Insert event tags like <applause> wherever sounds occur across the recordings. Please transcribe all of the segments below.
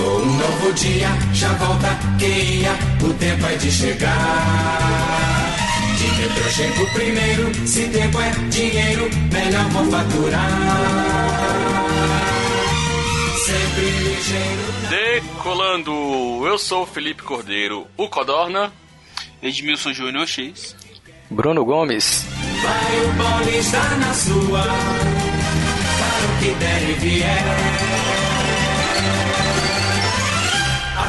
Começou um novo dia, já volta quem ia, o tempo é de chegar. De metrô chego primeiro, se tempo é dinheiro, melhor vou faturar. Sempre ligeiro. Decolando, eu sou o Felipe Cordeiro, o Codorna. Edmilson Júnior X. Bruno Gomes. Vai o está na sua, para o que der e vier.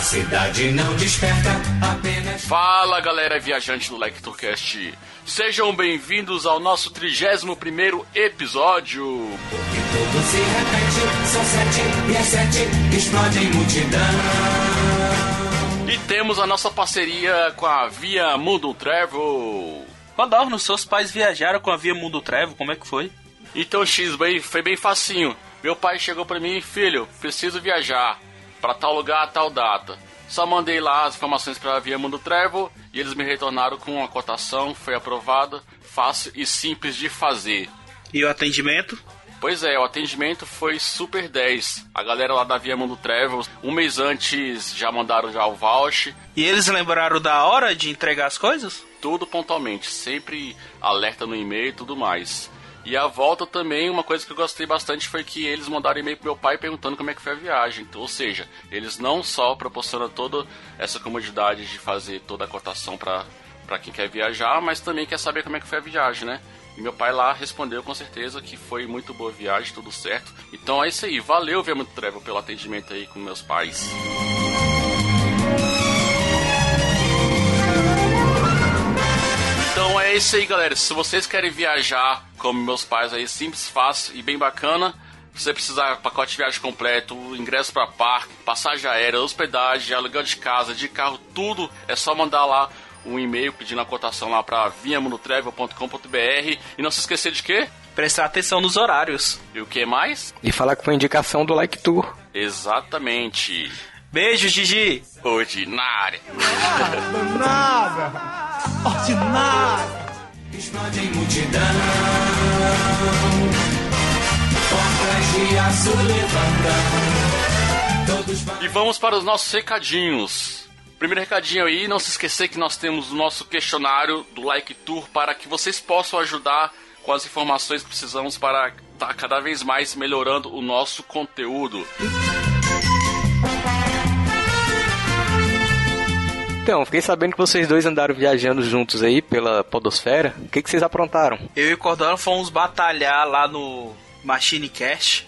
Cidade não desperta, apenas. Fala galera viajante do Like Tourcast. Sejam bem-vindos ao nosso 31 episódio. Que tudo se repete, são sete e é sete, explodem multidão. E temos a nossa parceria com a Via Mundo Travel. Codorno, seus pais viajaram com a Via Mundo Trevo, como é que foi? Então, X, bem, foi bem facinho. Meu pai chegou pra mim, filho, preciso viajar para tal lugar, tal data. Só mandei lá as informações para a Via Mundo Travel e eles me retornaram com uma cotação, foi aprovada, fácil e simples de fazer. E o atendimento? Pois é, o atendimento foi super 10. A galera lá da Via Mundo Travel, um mês antes já mandaram já o voucher. E eles lembraram da hora de entregar as coisas? Tudo pontualmente, sempre alerta no e-mail e tudo mais. E a volta também, uma coisa que eu gostei bastante foi que eles mandaram e-mail pro meu pai perguntando como é que foi a viagem. Ou seja, eles não só proporcionam toda essa comodidade de fazer toda a cotação para quem quer viajar, mas também quer saber como é que foi a viagem, né? E meu pai lá respondeu com certeza que foi muito boa viagem, tudo certo. Então é isso aí, valeu Muito Travel pelo atendimento aí com meus pais. Isso aí, galera. Se vocês querem viajar como meus pais aí, simples, fácil e bem bacana, você precisar pacote de viagem completo, ingresso para parque, passagem aérea, hospedagem, aluguel de casa, de carro, tudo, é só mandar lá um e-mail pedindo a cotação lá para viamunotravel.com.br e não se esquecer de quê? Prestar atenção nos horários. E o que mais? E falar que foi indicação do Like Tour. Exatamente. Beijo, Gigi. Ordinária. Nada! Explodem multidão. Portas de aço. Todos E vamos para os nossos recadinhos. Primeiro recadinho aí, não se esquecer que nós temos o nosso questionário do Like Tour para que vocês possam ajudar com as informações que precisamos para estar cada vez mais melhorando o nosso conteúdo. Então, fiquei sabendo que vocês dois andaram viajando juntos aí pela Podosfera. O que, que vocês aprontaram? Eu e o Cordano fomos batalhar lá no Machine Cash.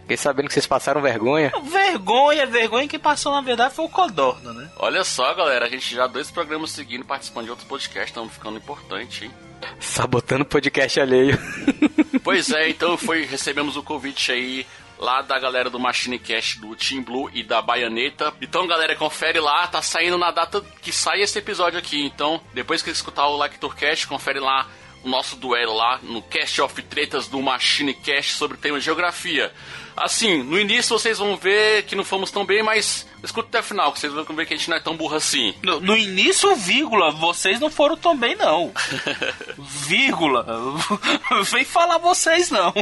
Fiquei sabendo que vocês passaram vergonha. Vergonha, vergonha que passou na verdade foi o Codorno, né? Olha só, galera, a gente já dois programas seguindo participando de outros podcasts, estamos ficando importante, hein? Sabotando o podcast alheio. Pois é, <laughs> então foi, recebemos o convite aí lá da galera do Machine Cash, do Team Blue e da Baianeta. Então, galera, confere lá, tá saindo na data que sai esse episódio aqui. Então, depois que escutar o Like Cast, confere lá o nosso duelo lá no Cast of Tretas do Machine Cash sobre o tema geografia. Assim, no início vocês vão ver que não fomos tão bem, mas escuta até o final, que vocês vão ver que a gente não é tão burro assim. No, no início, vírgula, vocês não foram tão bem, não. <laughs> vírgula. <laughs> Vem falar vocês, não.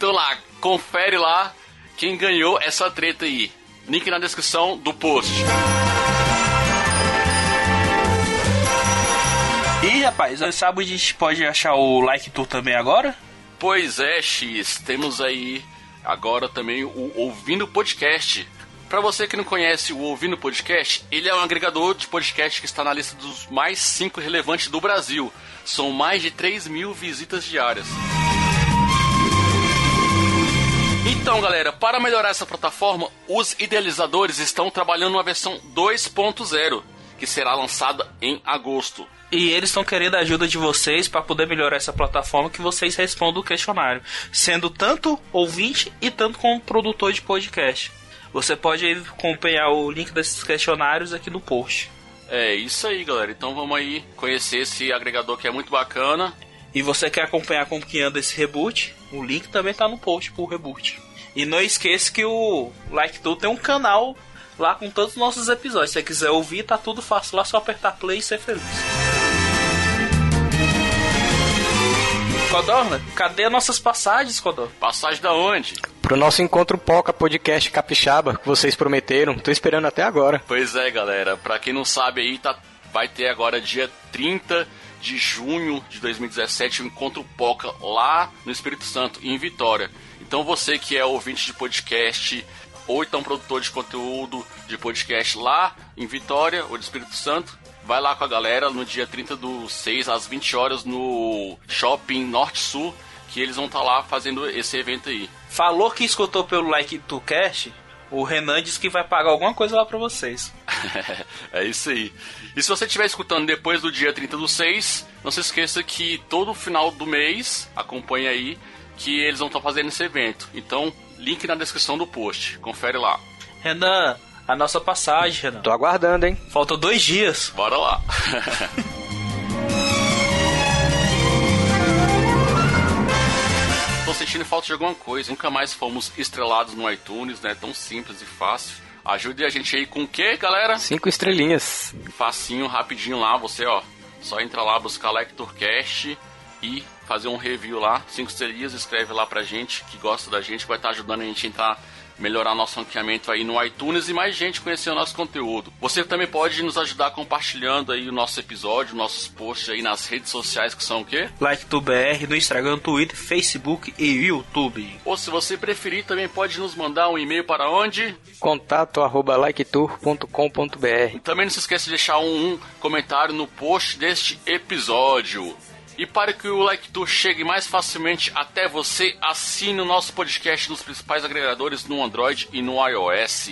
Então lá, confere lá quem ganhou essa treta aí. Link na descrição do post. E rapaz, sabe onde a gente pode achar o Like Tour também agora? Pois é, X, temos aí agora também o Ouvindo Podcast. Para você que não conhece o Ouvindo Podcast, ele é um agregador de podcast que está na lista dos mais 5 relevantes do Brasil. São mais de 3 mil visitas diárias. Então, galera, para melhorar essa plataforma, os idealizadores estão trabalhando uma versão 2.0, que será lançada em agosto. E eles estão querendo a ajuda de vocês para poder melhorar essa plataforma que vocês respondam o questionário, sendo tanto ouvinte e tanto como produtor de podcast. Você pode acompanhar o link desses questionários aqui no post. É isso aí, galera. Então vamos aí conhecer esse agregador que é muito bacana. E você quer acompanhar como que anda esse reboot? O link também tá no post pro reboot. E não esqueça que o Like Tu tem um canal lá com todos os nossos episódios. Se você quiser ouvir, tá tudo fácil lá, só apertar play e ser feliz. Codorna, cadê as nossas passagens, Codorna? Passagem da onde? Pro nosso encontro Poca Podcast Capixaba, que vocês prometeram. Tô esperando até agora. Pois é, galera. Pra quem não sabe aí, tá, vai ter agora dia 30 de junho de 2017 o encontro Poca lá no Espírito Santo, em Vitória. Então você que é ouvinte de podcast ou então produtor de conteúdo de podcast lá em Vitória ou de Espírito Santo, vai lá com a galera no dia 30 do 6 às 20 horas no Shopping Norte Sul, que eles vão estar lá fazendo esse evento aí. Falou que escutou pelo Like to Cast, o Renan disse que vai pagar alguma coisa lá pra vocês. <laughs> é isso aí. E se você estiver escutando depois do dia 30 do 6, não se esqueça que todo final do mês, acompanhe aí, que eles vão estar fazendo esse evento. Então, link na descrição do post. Confere lá. Renan, a nossa passagem, Renan. Tô aguardando, hein? Faltam dois dias. Bora lá. <laughs> sentindo falta de alguma coisa. Nunca mais fomos estrelados no iTunes, né? Tão simples e fácil. Ajude a gente aí com o que, galera? Cinco estrelinhas. Facinho, rapidinho lá, você, ó. Só entra lá, buscar LectorCast e fazer um review lá. Cinco estrelinhas, escreve lá pra gente que gosta da gente, vai estar ajudando a gente a entrar melhorar nosso ranqueamento aí no iTunes e mais gente conhecer o nosso conteúdo. Você também pode nos ajudar compartilhando aí o nosso episódio, nossos posts aí nas redes sociais que são o quê? Like do BR no Instagram, Twitter, Facebook e YouTube. Ou se você preferir, também pode nos mandar um e-mail para onde? Contato arroba liketour.com.br Também não se esqueça de deixar um, um comentário no post deste episódio. E para que o Like Tour chegue mais facilmente até você, assine o nosso podcast nos principais agregadores no Android e no iOS.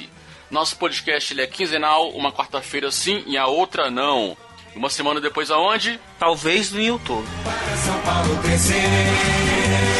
Nosso podcast ele é quinzenal, uma quarta-feira sim e a outra não. Uma semana depois aonde? Talvez no YouTube. Para São Paulo crescer.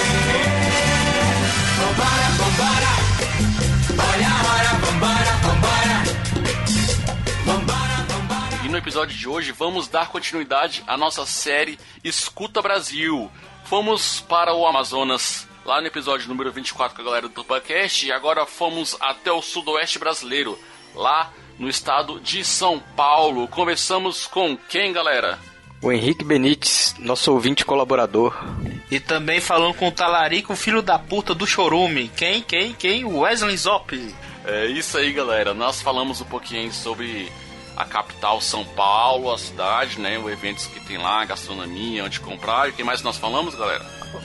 No episódio de hoje vamos dar continuidade à nossa série Escuta Brasil. Fomos para o Amazonas lá no episódio número 24 com a galera do Tupacast e agora fomos até o sudoeste brasileiro, lá no estado de São Paulo. Conversamos com quem, galera? O Henrique Benites, nosso ouvinte colaborador. E também falando com o Talarico, filho da puta do Chorume. Quem, quem, quem? Wesley Zop. É isso aí, galera. Nós falamos um pouquinho sobre a capital São Paulo, a cidade, né? Os eventos que tem lá, gastronomia, onde comprar. E o que mais nós falamos, galera?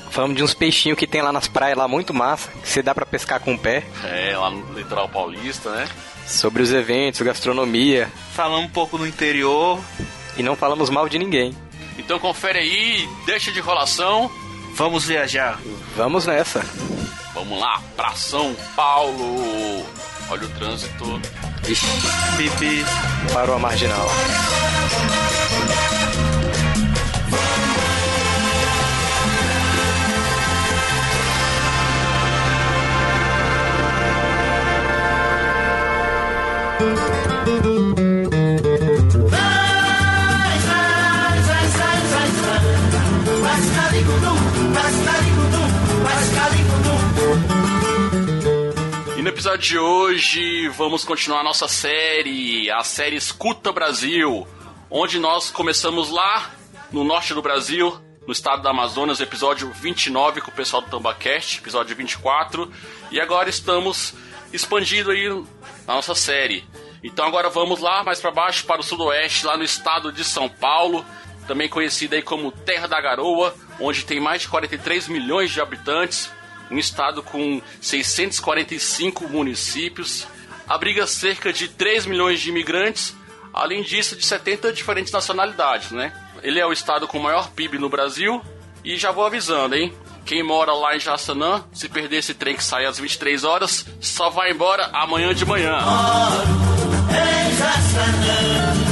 Falamos de uns peixinhos que tem lá nas praias lá muito massa, que você dá pra pescar com o pé. É, lá no litoral paulista, né? Sobre os eventos, gastronomia. Falando um pouco do interior. E não falamos mal de ninguém. Então confere aí, deixa de enrolação. Vamos viajar. Vamos nessa. Vamos lá pra São Paulo. Olha o trânsito. Pipi. parou a marginal. Episódio de hoje vamos continuar nossa série, a série Escuta Brasil, onde nós começamos lá no norte do Brasil, no estado do Amazonas, episódio 29 com o pessoal do Tambacast, episódio 24, e agora estamos expandindo aí na nossa série. Então agora vamos lá mais para baixo para o sudoeste, lá no estado de São Paulo, também conhecida aí como Terra da Garoa, onde tem mais de 43 milhões de habitantes, um estado com 645 municípios, abriga cerca de 3 milhões de imigrantes, além disso de 70 diferentes nacionalidades, né? Ele é o estado com maior PIB no Brasil e já vou avisando, hein? Quem mora lá em Jaçanã, se perder esse trem que sai às 23 horas, só vai embora amanhã de manhã. Em Jaçanã,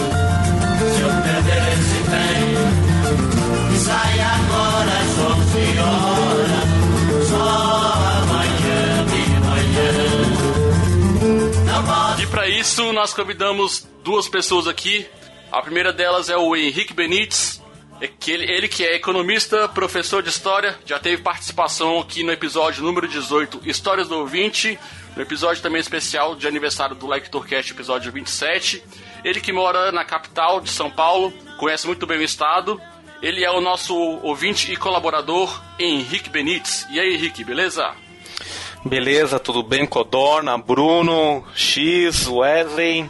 isso, nós convidamos duas pessoas aqui. A primeira delas é o Henrique Benites, é ele, ele que é economista, professor de história, já teve participação aqui no episódio número 18, Histórias do Ouvinte, no episódio também especial de aniversário do Lectorcast, episódio 27. Ele que mora na capital de São Paulo, conhece muito bem o estado. Ele é o nosso ouvinte e colaborador, Henrique Benites. E aí, Henrique, beleza? Beleza, tudo bem? Codorna, Bruno, X, Wesley.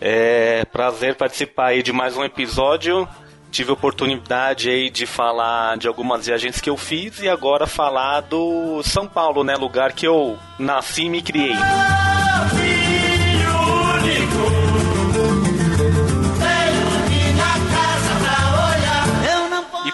É prazer participar aí de mais um episódio. Tive a oportunidade aí de falar de algumas viagens que eu fiz e agora falar do São Paulo, né? Lugar que eu nasci e me criei.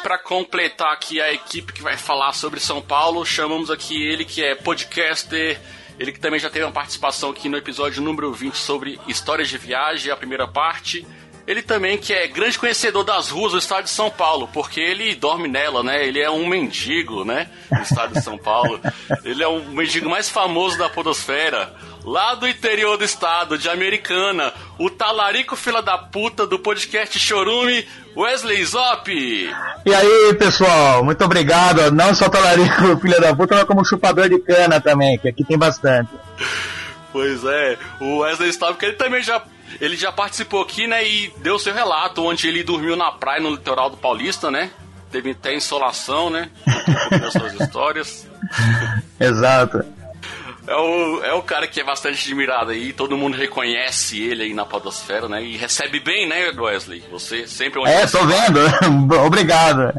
Para completar aqui a equipe que vai falar sobre São Paulo, chamamos aqui ele que é podcaster, ele que também já teve uma participação aqui no episódio número 20 sobre histórias de viagem, a primeira parte. Ele também que é grande conhecedor das ruas do estado de São Paulo, porque ele dorme nela, né? Ele é um mendigo, né? Do estado de São Paulo. <laughs> Ele é o mendigo mais famoso da podosfera. Lá do interior do estado, de Americana, o talarico fila da puta do podcast Chorume, Wesley Zop. E aí, pessoal, muito obrigado. Não só talarico <laughs> filha da puta, mas como chupador de cana também, que aqui tem bastante. Pois é, o Wesley Zop, que ele também já ele já participou aqui, né, e deu seu relato, onde ele dormiu na praia no litoral do Paulista, né? Teve até insolação, né? Um suas histórias. <laughs> Exato. É o, é o cara que é bastante admirado aí, todo mundo reconhece ele aí na podosfera, né? E recebe bem, né, Wesley? Você sempre é É, tô vendo. <laughs> Obrigado.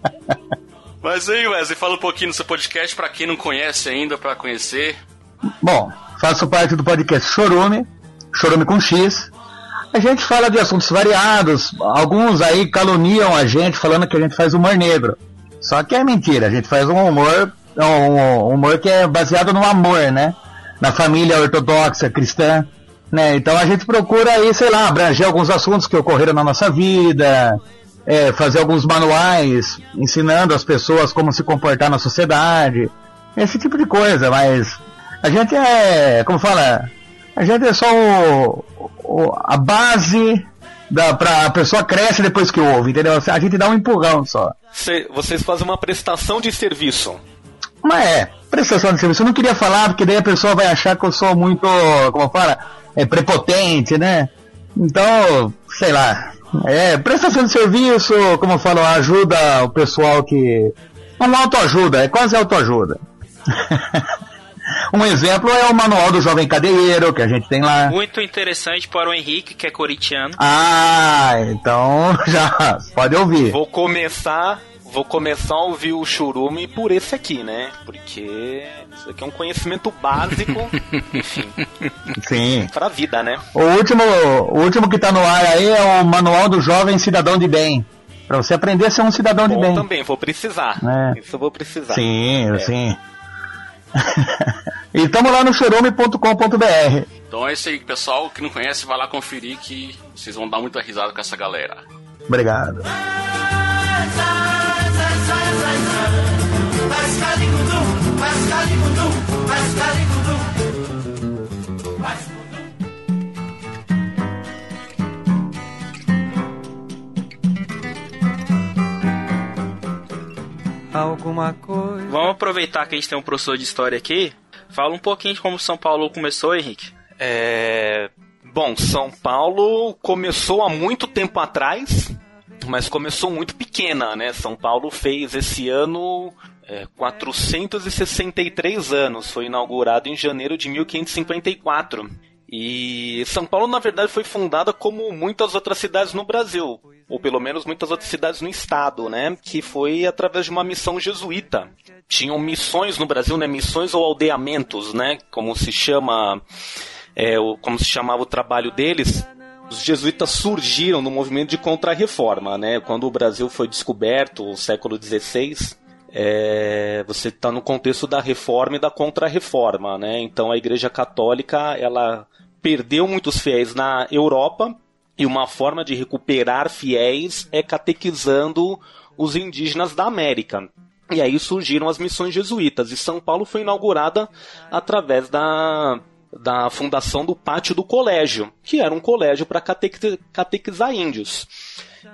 <laughs> Mas aí, Wesley, fala um pouquinho no seu podcast para quem não conhece ainda, para conhecer. Bom, faço parte do podcast Chorume, Chorume com X. A gente fala de assuntos variados, alguns aí caluniam a gente falando que a gente faz humor negro. Só que é mentira, a gente faz um humor, um humor que é baseado no amor, né? Na família ortodoxa, cristã, né? Então a gente procura aí, sei lá, abranger alguns assuntos que ocorreram na nossa vida, é, fazer alguns manuais ensinando as pessoas como se comportar na sociedade, esse tipo de coisa, mas a gente é, como fala, a gente é só o, o, a base da, pra a pessoa cresce depois que ouve, entendeu? A gente dá um empurrão só. Cê- vocês fazem uma prestação de serviço. Mas é, prestação de serviço. Eu não queria falar, porque daí a pessoa vai achar que eu sou muito, como fala, é prepotente, né? Então, sei lá. É, prestação de serviço, como eu falo, ajuda o pessoal que. Uma autoajuda, é quase autoajuda. <laughs> um exemplo é o manual do jovem cadeieiro que a gente tem lá. Muito interessante para o Henrique, que é corintiano. Ah, então <laughs> já pode ouvir. Vou começar, vou começar a ouvir o churume por esse aqui, né? Porque isso aqui é um conhecimento básico, <laughs> enfim, Sim. pra vida, né? O último, o último que tá no ar aí é o manual do jovem cidadão de bem. Pra você aprender a ser um cidadão de Bom bem. também, vou precisar. É. Isso eu vou precisar. Sim, É. sim. E estamos lá no chorume.com.br. Então é isso aí, pessoal. Que não conhece, vai lá conferir que vocês vão dar muita risada com essa galera. Obrigado. Alguma coisa. Vamos aproveitar que a gente tem um professor de história aqui. Fala um pouquinho de como São Paulo começou, Henrique. É, Bom, São Paulo começou há muito tempo atrás, mas começou muito pequena, né? São Paulo fez esse ano é, 463 anos, foi inaugurado em janeiro de 1554. E São Paulo, na verdade, foi fundada como muitas outras cidades no Brasil, ou pelo menos muitas outras cidades no estado, né? Que foi através de uma missão jesuíta. Tinham missões no Brasil, né? Missões ou aldeamentos, né? Como se chama é, como se chamava o trabalho deles, os jesuítas surgiram no movimento de contra-reforma, né? Quando o Brasil foi descoberto, no século XVI, é, você está no contexto da reforma e da contra-reforma, né? Então a Igreja Católica ela perdeu muitos fiéis na Europa e uma forma de recuperar fiéis é catequizando os indígenas da América. E aí surgiram as missões jesuítas e São Paulo foi inaugurada através da da fundação do pátio do colégio, que era um colégio para catequizar índios.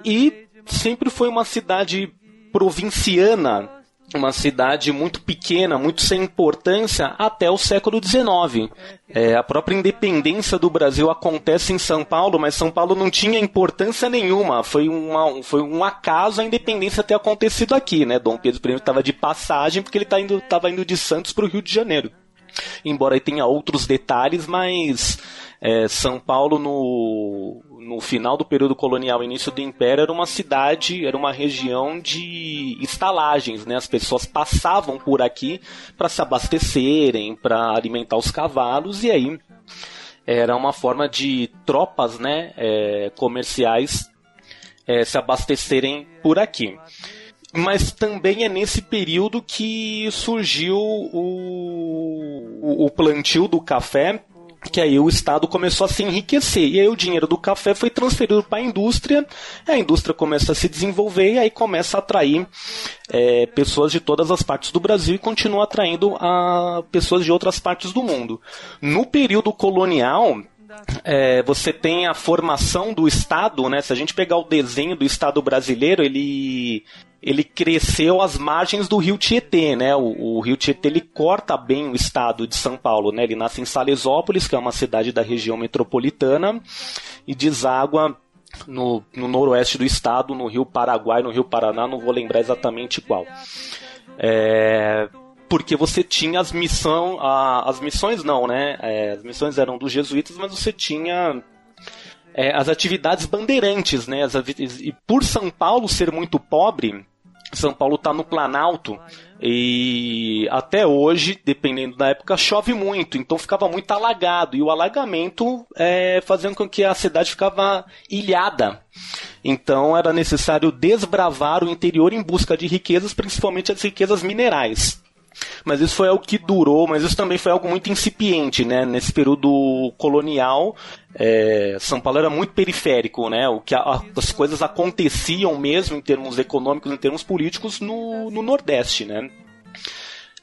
E sempre foi uma cidade provinciana, uma cidade muito pequena, muito sem importância, até o século XIX. É, a própria independência do Brasil acontece em São Paulo, mas São Paulo não tinha importância nenhuma. Foi, uma, foi um acaso a independência ter acontecido aqui, né? Dom Pedro I estava de passagem porque ele estava indo, tava indo de Santos para o Rio de Janeiro. Embora tenha outros detalhes, mas é, São Paulo no, no final do período colonial, início do Império, era uma cidade, era uma região de estalagens, né? As pessoas passavam por aqui para se abastecerem, para alimentar os cavalos e aí era uma forma de tropas, né, é, comerciais é, se abastecerem por aqui. Mas também é nesse período que surgiu o, o plantio do café que aí o Estado começou a se enriquecer. E aí o dinheiro do café foi transferido para a indústria, a indústria começa a se desenvolver e aí começa a atrair é, pessoas de todas as partes do Brasil e continua atraindo a pessoas de outras partes do mundo. No período colonial, é, você tem a formação do Estado, né? Se a gente pegar o desenho do Estado brasileiro, ele ele cresceu às margens do rio Tietê, né? O, o, rio Tietê ele corta bem o estado de São Paulo, né? Ele nasce em Salesópolis, que é uma cidade da região metropolitana, e deságua no, no noroeste do estado, no rio Paraguai, no rio Paraná, não vou lembrar exatamente qual. É, porque você tinha as missões, as missões não, né? É, as missões eram dos jesuítas, mas você tinha é, as atividades bandeirantes, né? As, e por São Paulo ser muito pobre, são Paulo está no Planalto e até hoje, dependendo da época, chove muito, então ficava muito alagado e o alagamento é, fazendo com que a cidade ficava ilhada. Então era necessário desbravar o interior em busca de riquezas, principalmente as riquezas minerais. Mas isso foi algo que durou, mas isso também foi algo muito incipiente, né? Nesse período colonial, é, São Paulo era muito periférico, né? O que a, as coisas aconteciam mesmo em termos econômicos, em termos políticos, no, no Nordeste, né?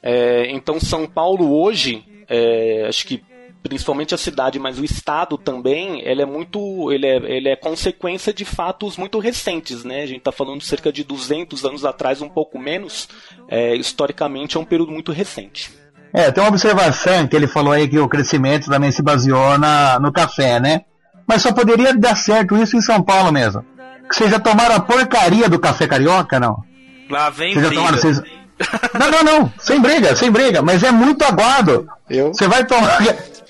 É, então São Paulo hoje, é, acho que principalmente a cidade, mas o estado também, ele é muito, ele é, ele é consequência de fatos muito recentes, né? A gente está falando cerca de 200 anos atrás, um pouco menos. É, historicamente é um período muito recente. É, tem uma observação que ele falou aí que o crescimento também se baseou na, no café, né? Mas só poderia dar certo isso em São Paulo mesmo. Vocês já tomaram a porcaria do café carioca, não? Lá vem vocês já tomaram, vocês... Não, não, não, sem briga, sem briga, mas é muito aguado. Eu... Você vai tomar.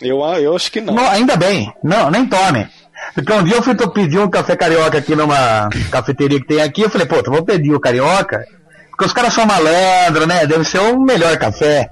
Eu, eu acho que não. não. Ainda bem, não, nem tome. Porque um dia eu fui pedir um café carioca aqui numa cafeteria que tem aqui, eu falei, pô, eu vou pedir o carioca, porque os caras são malandros, né? Deve ser o melhor café.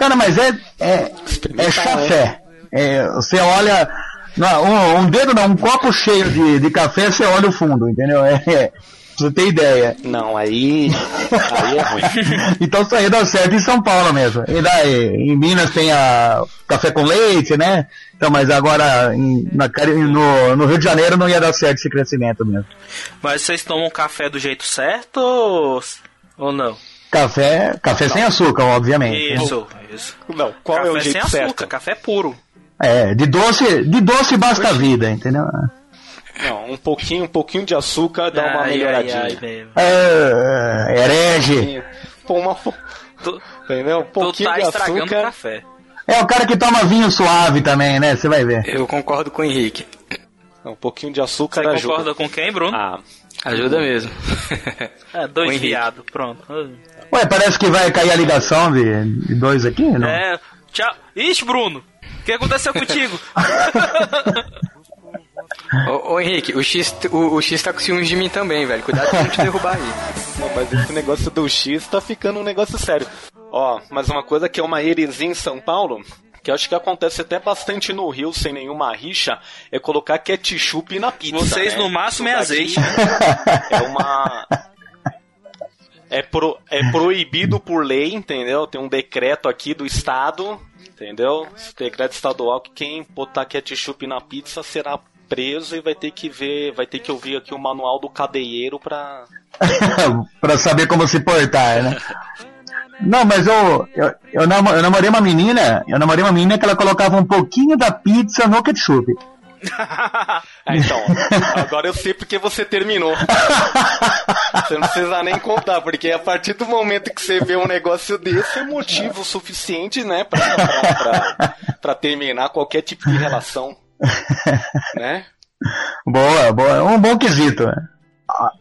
Cara, mas é, é, é chafé. É, você olha, não, um, um, dedo não, um copo cheio de, de café, você olha o fundo, entendeu? É, é, você tem ideia. Não, aí. Aí é ruim. <laughs> então isso aí dá certo em São Paulo mesmo. E daí, em Minas tem a café com leite, né? Então, mas agora em, na, no, no Rio de Janeiro não ia dar certo esse crescimento mesmo. Mas vocês tomam café do jeito certo ou, ou não? Café, café não. sem açúcar, obviamente. Isso, isso. Não, qual café é o jeito sem certo? açúcar, café puro. É, de doce, de doce basta a vida, entendeu? Não, um pouquinho, um pouquinho de açúcar dá ai, uma melhoradinha. Ai, ai, é, herege. Pô, uma, tu, entendeu? Um pouquinho tu tá de açúcar. café. É o cara que toma vinho suave também, né? Você vai ver. Eu concordo com o Henrique. Um pouquinho de açúcar Você ajuda. concorda com quem, Bruno? Ah, ajuda mesmo. <laughs> é, dois viados, pronto. Ué, parece que vai cair a ligação de, dois aqui, não? É, tchau. Ixi, Bruno, o que aconteceu contigo? <laughs> Ô, ô, Henrique, o X, o, o, X tá com ciúmes de mim também, velho. Cuidado pra não te derrubar aí. Não, mas esse negócio do X tá ficando um negócio sério. Ó, mas uma coisa que é uma heresia em São Paulo, que acho que acontece até bastante no Rio, sem nenhuma rixa, é colocar ketchup na pizza. Vocês né? no máximo é azeite. É uma. É, pro, é proibido por lei, entendeu? Tem um decreto aqui do Estado, entendeu? Decreto estadual que quem botar ketchup na pizza será preso e vai ter que ver, vai ter que ouvir aqui o manual do cadeieiro pra. <laughs> pra saber como se portar, né? Não, mas eu, eu, eu, namo- eu namorei uma menina, eu namorei uma menina que ela colocava um pouquinho da pizza no ketchup. Ah, <laughs> então, agora eu sei porque você terminou. Você não precisa nem contar, porque a partir do momento que você vê um negócio desse é motivo suficiente, né, pra, pra, pra, terminar qualquer tipo de relação. Né? <laughs> Boa, boa, é um bom quesito. né?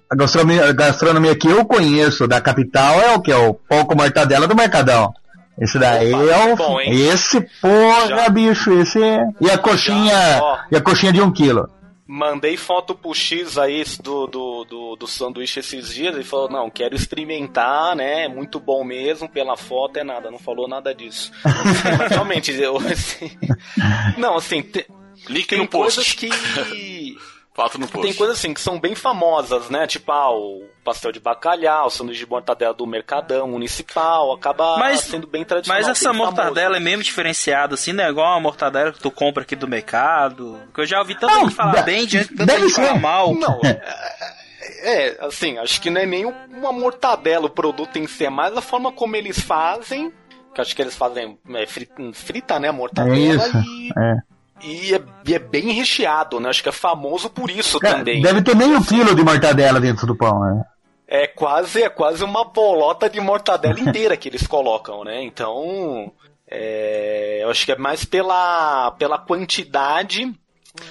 A gastronomia, a gastronomia que eu conheço da capital é o que? É o pão com mortadela do Mercadão. Esse daí Opa, é o. bom, hein? esse, porra, Já. bicho, esse. é- E a coxinha. ó. E a coxinha de um quilo. Mandei foto pro X aí do, do, do, do sanduíche esses dias. Ele falou: Não, quero experimentar, né? É muito bom mesmo. Pela foto é nada, não falou nada disso. Mas realmente, eu, assim, <laughs> não, assim, te- Link tem no post. coisas que. Fato no. Tem coisas assim que são bem famosas, né? Tipo, ah, o pastel de bacalhau, o sanduíche de mortadela do Mercadão Municipal, acaba Mas- sendo bem tradicional. Mas essa bem famoso. mortadela é mesmo diferenciada, assim, não é igual a mortadela que tu compra aqui do mercado. Que eu já ouvi tanta Não, gente falar de- bem, tanta deve gente falar mal. Não, <laughs> é, é, assim, acho que não é nem uma mortadela o produto em si, é mais a forma como eles fazem, que acho que eles fazem é, frita, frita, né, a É mortadela, isso. e, É. e, é, e é bem recheado, né, acho que é famoso por isso Cara, também. Deve ter meio quilo de mortadela dentro do pão, né? É quase, é quase uma bolota de mortadela <laughs> inteira que eles colocam, né? Então, é, eu acho que é mais pela, pela quantidade.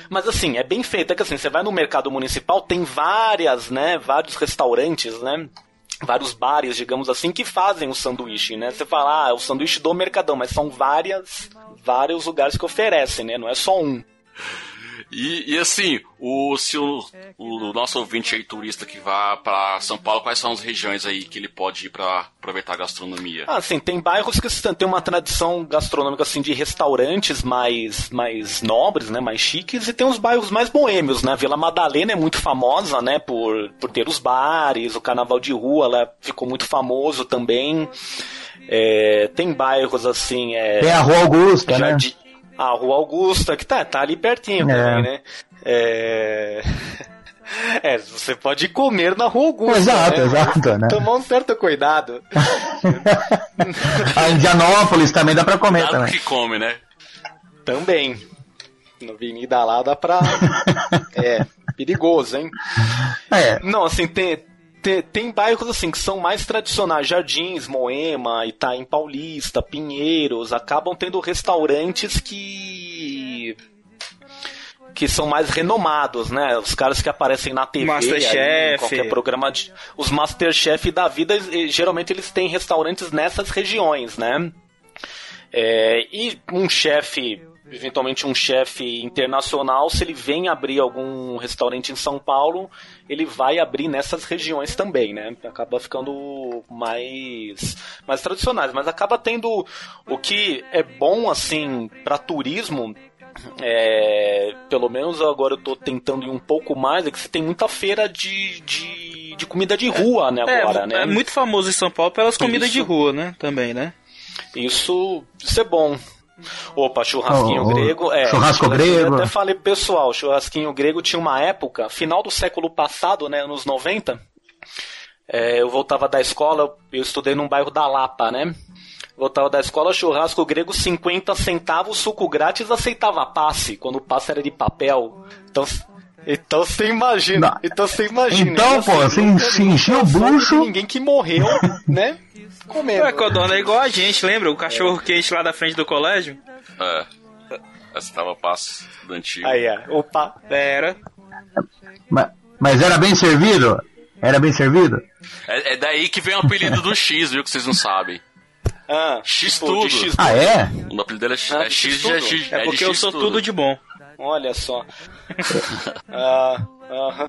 Mas assim, é bem feito. É que assim, você vai no mercado municipal, tem várias, né? Vários restaurantes, né? Vários bares, digamos assim, que fazem o sanduíche, né? Você fala, ah, é o sanduíche do Mercadão, mas são várias, vários lugares que oferecem, né? Não é só um. E, e assim, o, se o, o nosso ouvinte aí, turista que vá pra São Paulo, quais são as regiões aí que ele pode ir pra aproveitar a gastronomia? Ah, sim, tem bairros que tem uma tradição gastronômica assim de restaurantes mais mais nobres, né, mais chiques e tem os bairros mais boêmios, né? A Vila Madalena é muito famosa, né, por, por ter os bares, o carnaval de rua, ela ficou muito famoso também. É, tem bairros assim, é, Tem a Rua Augusta, né? A Rua Augusta, que tá, tá ali pertinho É. também, né? É... <laughs> é, você pode comer na Rua Augusta. Exato, né? exato, né? Tomar um certo cuidado. <laughs> a Indianópolis também dá pra comer Nada também. que come, né? Também. Na avenida lá dá pra. <laughs> é, perigoso, hein? É, Não, assim, tem, tem, tem bairros assim que são mais tradicionais, Jardins, Moema, Itaim Paulista, Pinheiros, acabam tendo restaurantes que que são mais renomados, né? Os caras que aparecem na TV, aí, em qualquer programa de, os Masterchef da vida, eles- geralmente eles têm restaurantes nessas regiões, né? É, e um chefe, eventualmente um chefe internacional, se ele vem abrir algum restaurante em São Paulo, ele vai abrir nessas regiões também, né? Acaba ficando mais, mais tradicionais, mas acaba tendo o que é bom assim para turismo. É, pelo menos agora eu tô tentando ir um pouco mais, é que você tem muita feira de, de, de comida de rua, né, É, agora, né? é muito famoso em São Paulo pelas comidas de Isso. rua, né? Também, né? Isso, isso é bom. Opa, churrasquinho Oh, oh, grego. É, churrasco eu grego. até falei pro pessoal, churrasquinho grego tinha uma época, final do século passado, né, anos 90. é, eu voltava da escola, eu estudei num bairro da Lapa, né? Voltava da escola, churrasco grego, 50 centavos, suco grátis, aceitava passe, quando o passe era de papel. Então, então você imagina. Não. Então você imagina. Então, pô, você encheu o bucho. Ninguém que morreu, né? Comendo. Ué, Codorna é igual a gente, lembra? O cachorro quente lá da frente do colégio? É. Essa tava passo do antigo. Aí, é. Opa. Era. mas, mas era bem servido? Era bem servido? É, é daí que vem o apelido do X, viu? Que vocês não sabem. Ah, X tipo, tudo. X Ah, é? O apelido dele é, X- Ah, é de X de, tudo? X, É de porque eu sou tudo de bom. Olha só. <laughs> Ah, aham.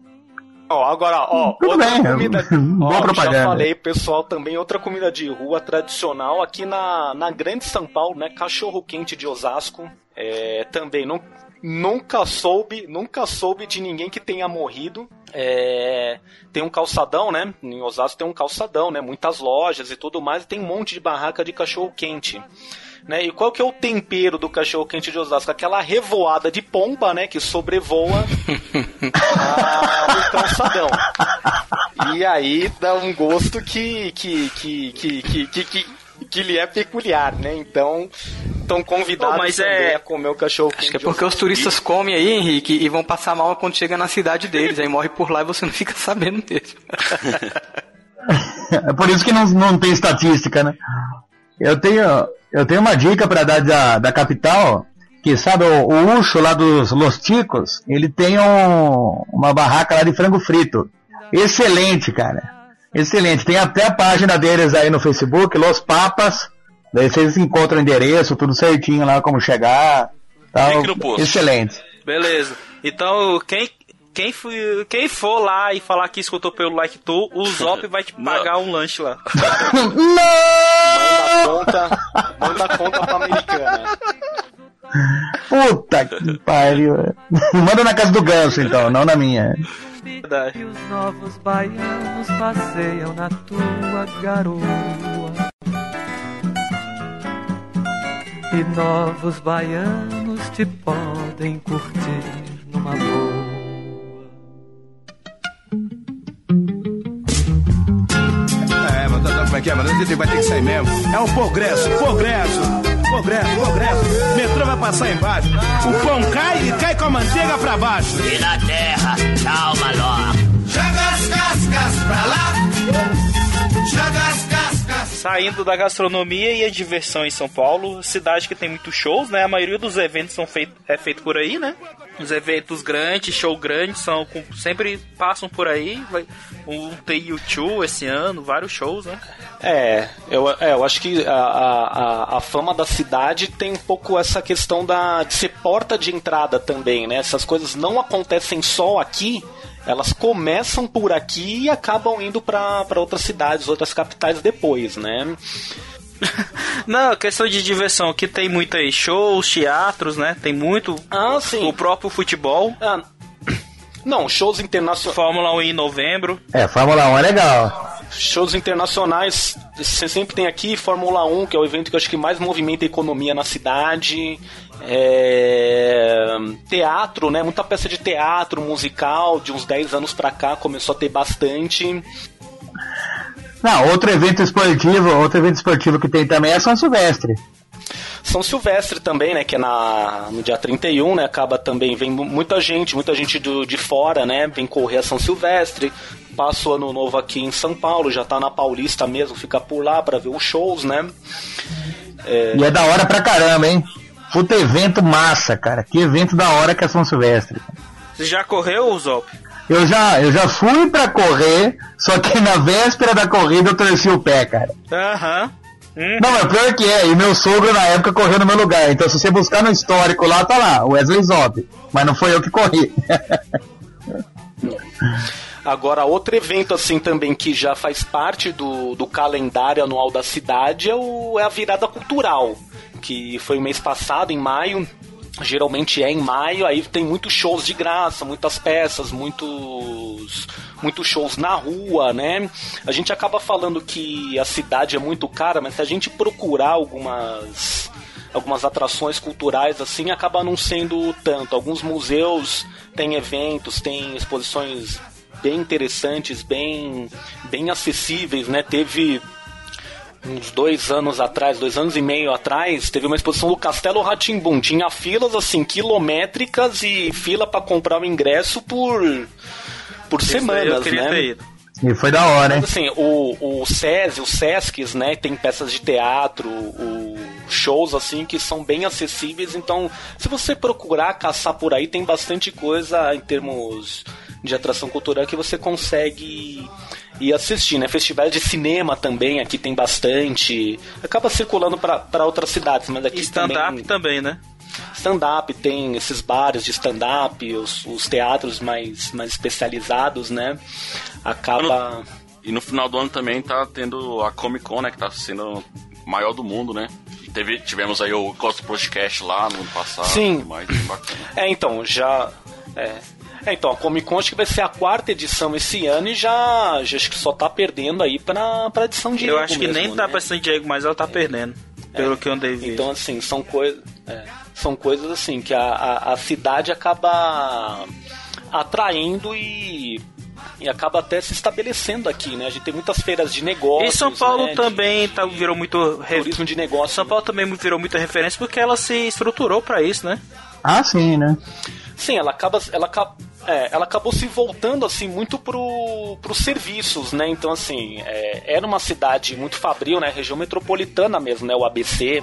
Ó, agora, ó, Tudo outra bem, comida. <laughs> boa ó, propaganda. Já falei, pessoal, também outra comida de rua tradicional aqui na, na Grande São Paulo, né? Cachorro quente de Osasco. É, também não, nunca soube, nunca soube de ninguém que tenha morrido. É, tem um calçadão, né? Em Osasco tem um calçadão, né? Muitas lojas e tudo mais. E tem um monte de barraca de cachorro quente. Né? E qual que é o tempero do cachorro quente de Osasco? Aquela revoada de pomba, né? Que sobrevoa <laughs> a- o calçadão. E aí dá um gosto que que que que que, que, que que lhe é peculiar, né? Então, estão convidados Pô, mas também é- a comer o cachorro Acho que é porque os turistas comem aí, Henrique, e vão passar mal quando chega na cidade deles. Aí morre por lá e você não fica sabendo mesmo. <laughs> É por isso que não, não tem estatística, né? Eu tenho, eu tenho uma dica para dar da, da capital, que sabe, o, o Ucho lá dos Los Ticos, ele tem um, uma barraca lá de frango frito. Excelente, cara. Excelente. Tem até a página deles aí no Facebook, Los Papas. Daí vocês encontram o endereço, tudo certinho lá, como chegar. Tal. Excelente. Beleza. Então, quem, quem, foi- quem for lá e falar que escutou pelo Like Tu, o Zop vai te <laughs> pagar um lanche lá. Manda a conta, manda a conta pra americana. Puta que pariu. <laughs> Manda na casa do Ganso, então, não na minha. Verdade. E os novos baianos passeiam na tua garoa. E novos baianos te podem curtir numa boa. Como é que é? Mas vai ter que sair mesmo. É um progresso, progresso, progresso, progresso. Metrô vai passar embaixo. O pão cai e cai com a manteiga pra baixo. E na terra, calma logo. Joga as cascas pra lá. Joga as cascas. Saindo da gastronomia e a diversão em São Paulo, cidade que tem muitos shows, né? A maioria dos eventos são feito, é feito por aí, né? Os eventos grandes, show grandes, são sempre passam por aí. Vai, um tem YouTube esse ano, vários shows, né? É, eu, é, eu acho que a, a, a- a fama da cidade tem um pouco essa questão da, de ser porta de entrada também, né? Essas coisas não acontecem só aqui, elas começam por aqui e acabam indo para outras cidades, outras capitais depois, né? <laughs> Não, questão de diversão, que tem muitos shows, teatros, né? Tem muito. Ah, sim. O próprio futebol. Ah, não, shows internacionais. Fórmula 1 em novembro. É, Fórmula 1 é legal. Shows internacionais, você sempre tem aqui Fórmula 1, que é o evento que eu acho que mais movimenta a economia na cidade. É, Teatro, né? Muita peça de teatro, musical, de uns 10 anos pra cá começou a ter bastante. Não, outro evento esportivo, outro evento esportivo que tem também é São Silvestre. São Silvestre também, né? Que é na, no dia 31, né? Acaba também, vem mu- muita gente, muita gente do, de fora, né? Vem correr a São Silvestre. Passa o ano novo aqui em São Paulo, já tá na Paulista mesmo, fica por lá pra ver os shows, né? E é da hora pra caramba, hein? Puta evento massa, cara. Que evento da hora que é São Silvestre. Você já correu, Zop? Eu já, eu já fui pra correr, só que na véspera da corrida eu torci o pé, cara. Aham. Não, mas pior que é, e meu sogro na época correu no meu lugar. Então se você buscar no histórico lá, tá lá, Wesley Zop. Mas não foi eu que corri. <laughs> Agora, outro evento assim também que já faz parte do, do calendário anual da cidade é, o, é a virada cultural, que foi o mês passado, em maio. Geralmente é em maio, aí tem muitos shows de graça, muitas peças, muitos, muitos shows na rua, né? A gente acaba falando que a cidade é muito cara, mas se a gente procurar algumas algumas atrações culturais assim acaba não sendo tanto. Alguns museus têm eventos, têm exposições bem interessantes, bem bem acessíveis, né? Teve uns dois anos atrás, dois anos e meio atrás, teve uma exposição do Castelo Ratimbum. Tinha filas assim quilométricas e fila para comprar o ingresso por por semanas, né? ter ido. E foi da hora, hein? Mas assim, o, o SESI, os SESCs, né, tem peças de teatro, o, shows assim que são bem acessíveis, então se você procurar caçar por aí, tem bastante coisa em termos de atração cultural que você consegue ir assistir, né? Festivais de cinema também, aqui tem bastante. Acaba circulando para outras cidades, mas aqui E stand-up também... também, né? Stand-up, tem esses bares de stand-up, os, os teatros mais, mais especializados, né? Acaba... E no final do ano também tá tendo a Comic Con, né? Que tá sendo maior do mundo, né? Teve, tivemos aí o Costa Podcast lá no ano passado. Sim. Mais. É, então, já. É. É, então, a Comic Con acho que vai ser a quarta edição esse ano e já, já acho que só tá perdendo aí pra, pra edição de Eu acho que mesmo, nem tá né? pra San Diego, mas ela tá perdendo. Pelo que eu andei vendo. Então, assim, são coisas. são coisas assim que a, a, a cidade acaba atraindo e e acaba até se estabelecendo aqui, né? A gente tem muitas feiras de negócios. E São Paulo né, de- também tá, virou muito. re- turismo de negócio. São Paulo também virou muita referência porque ela se estruturou pra isso, né? Ah, sim, né? Sim, ela acaba, ela, é, ela acabou se voltando assim muito pro, pros serviços, né? Então assim, é, era uma cidade muito fabril, né? Região metropolitana mesmo, né? O ABC,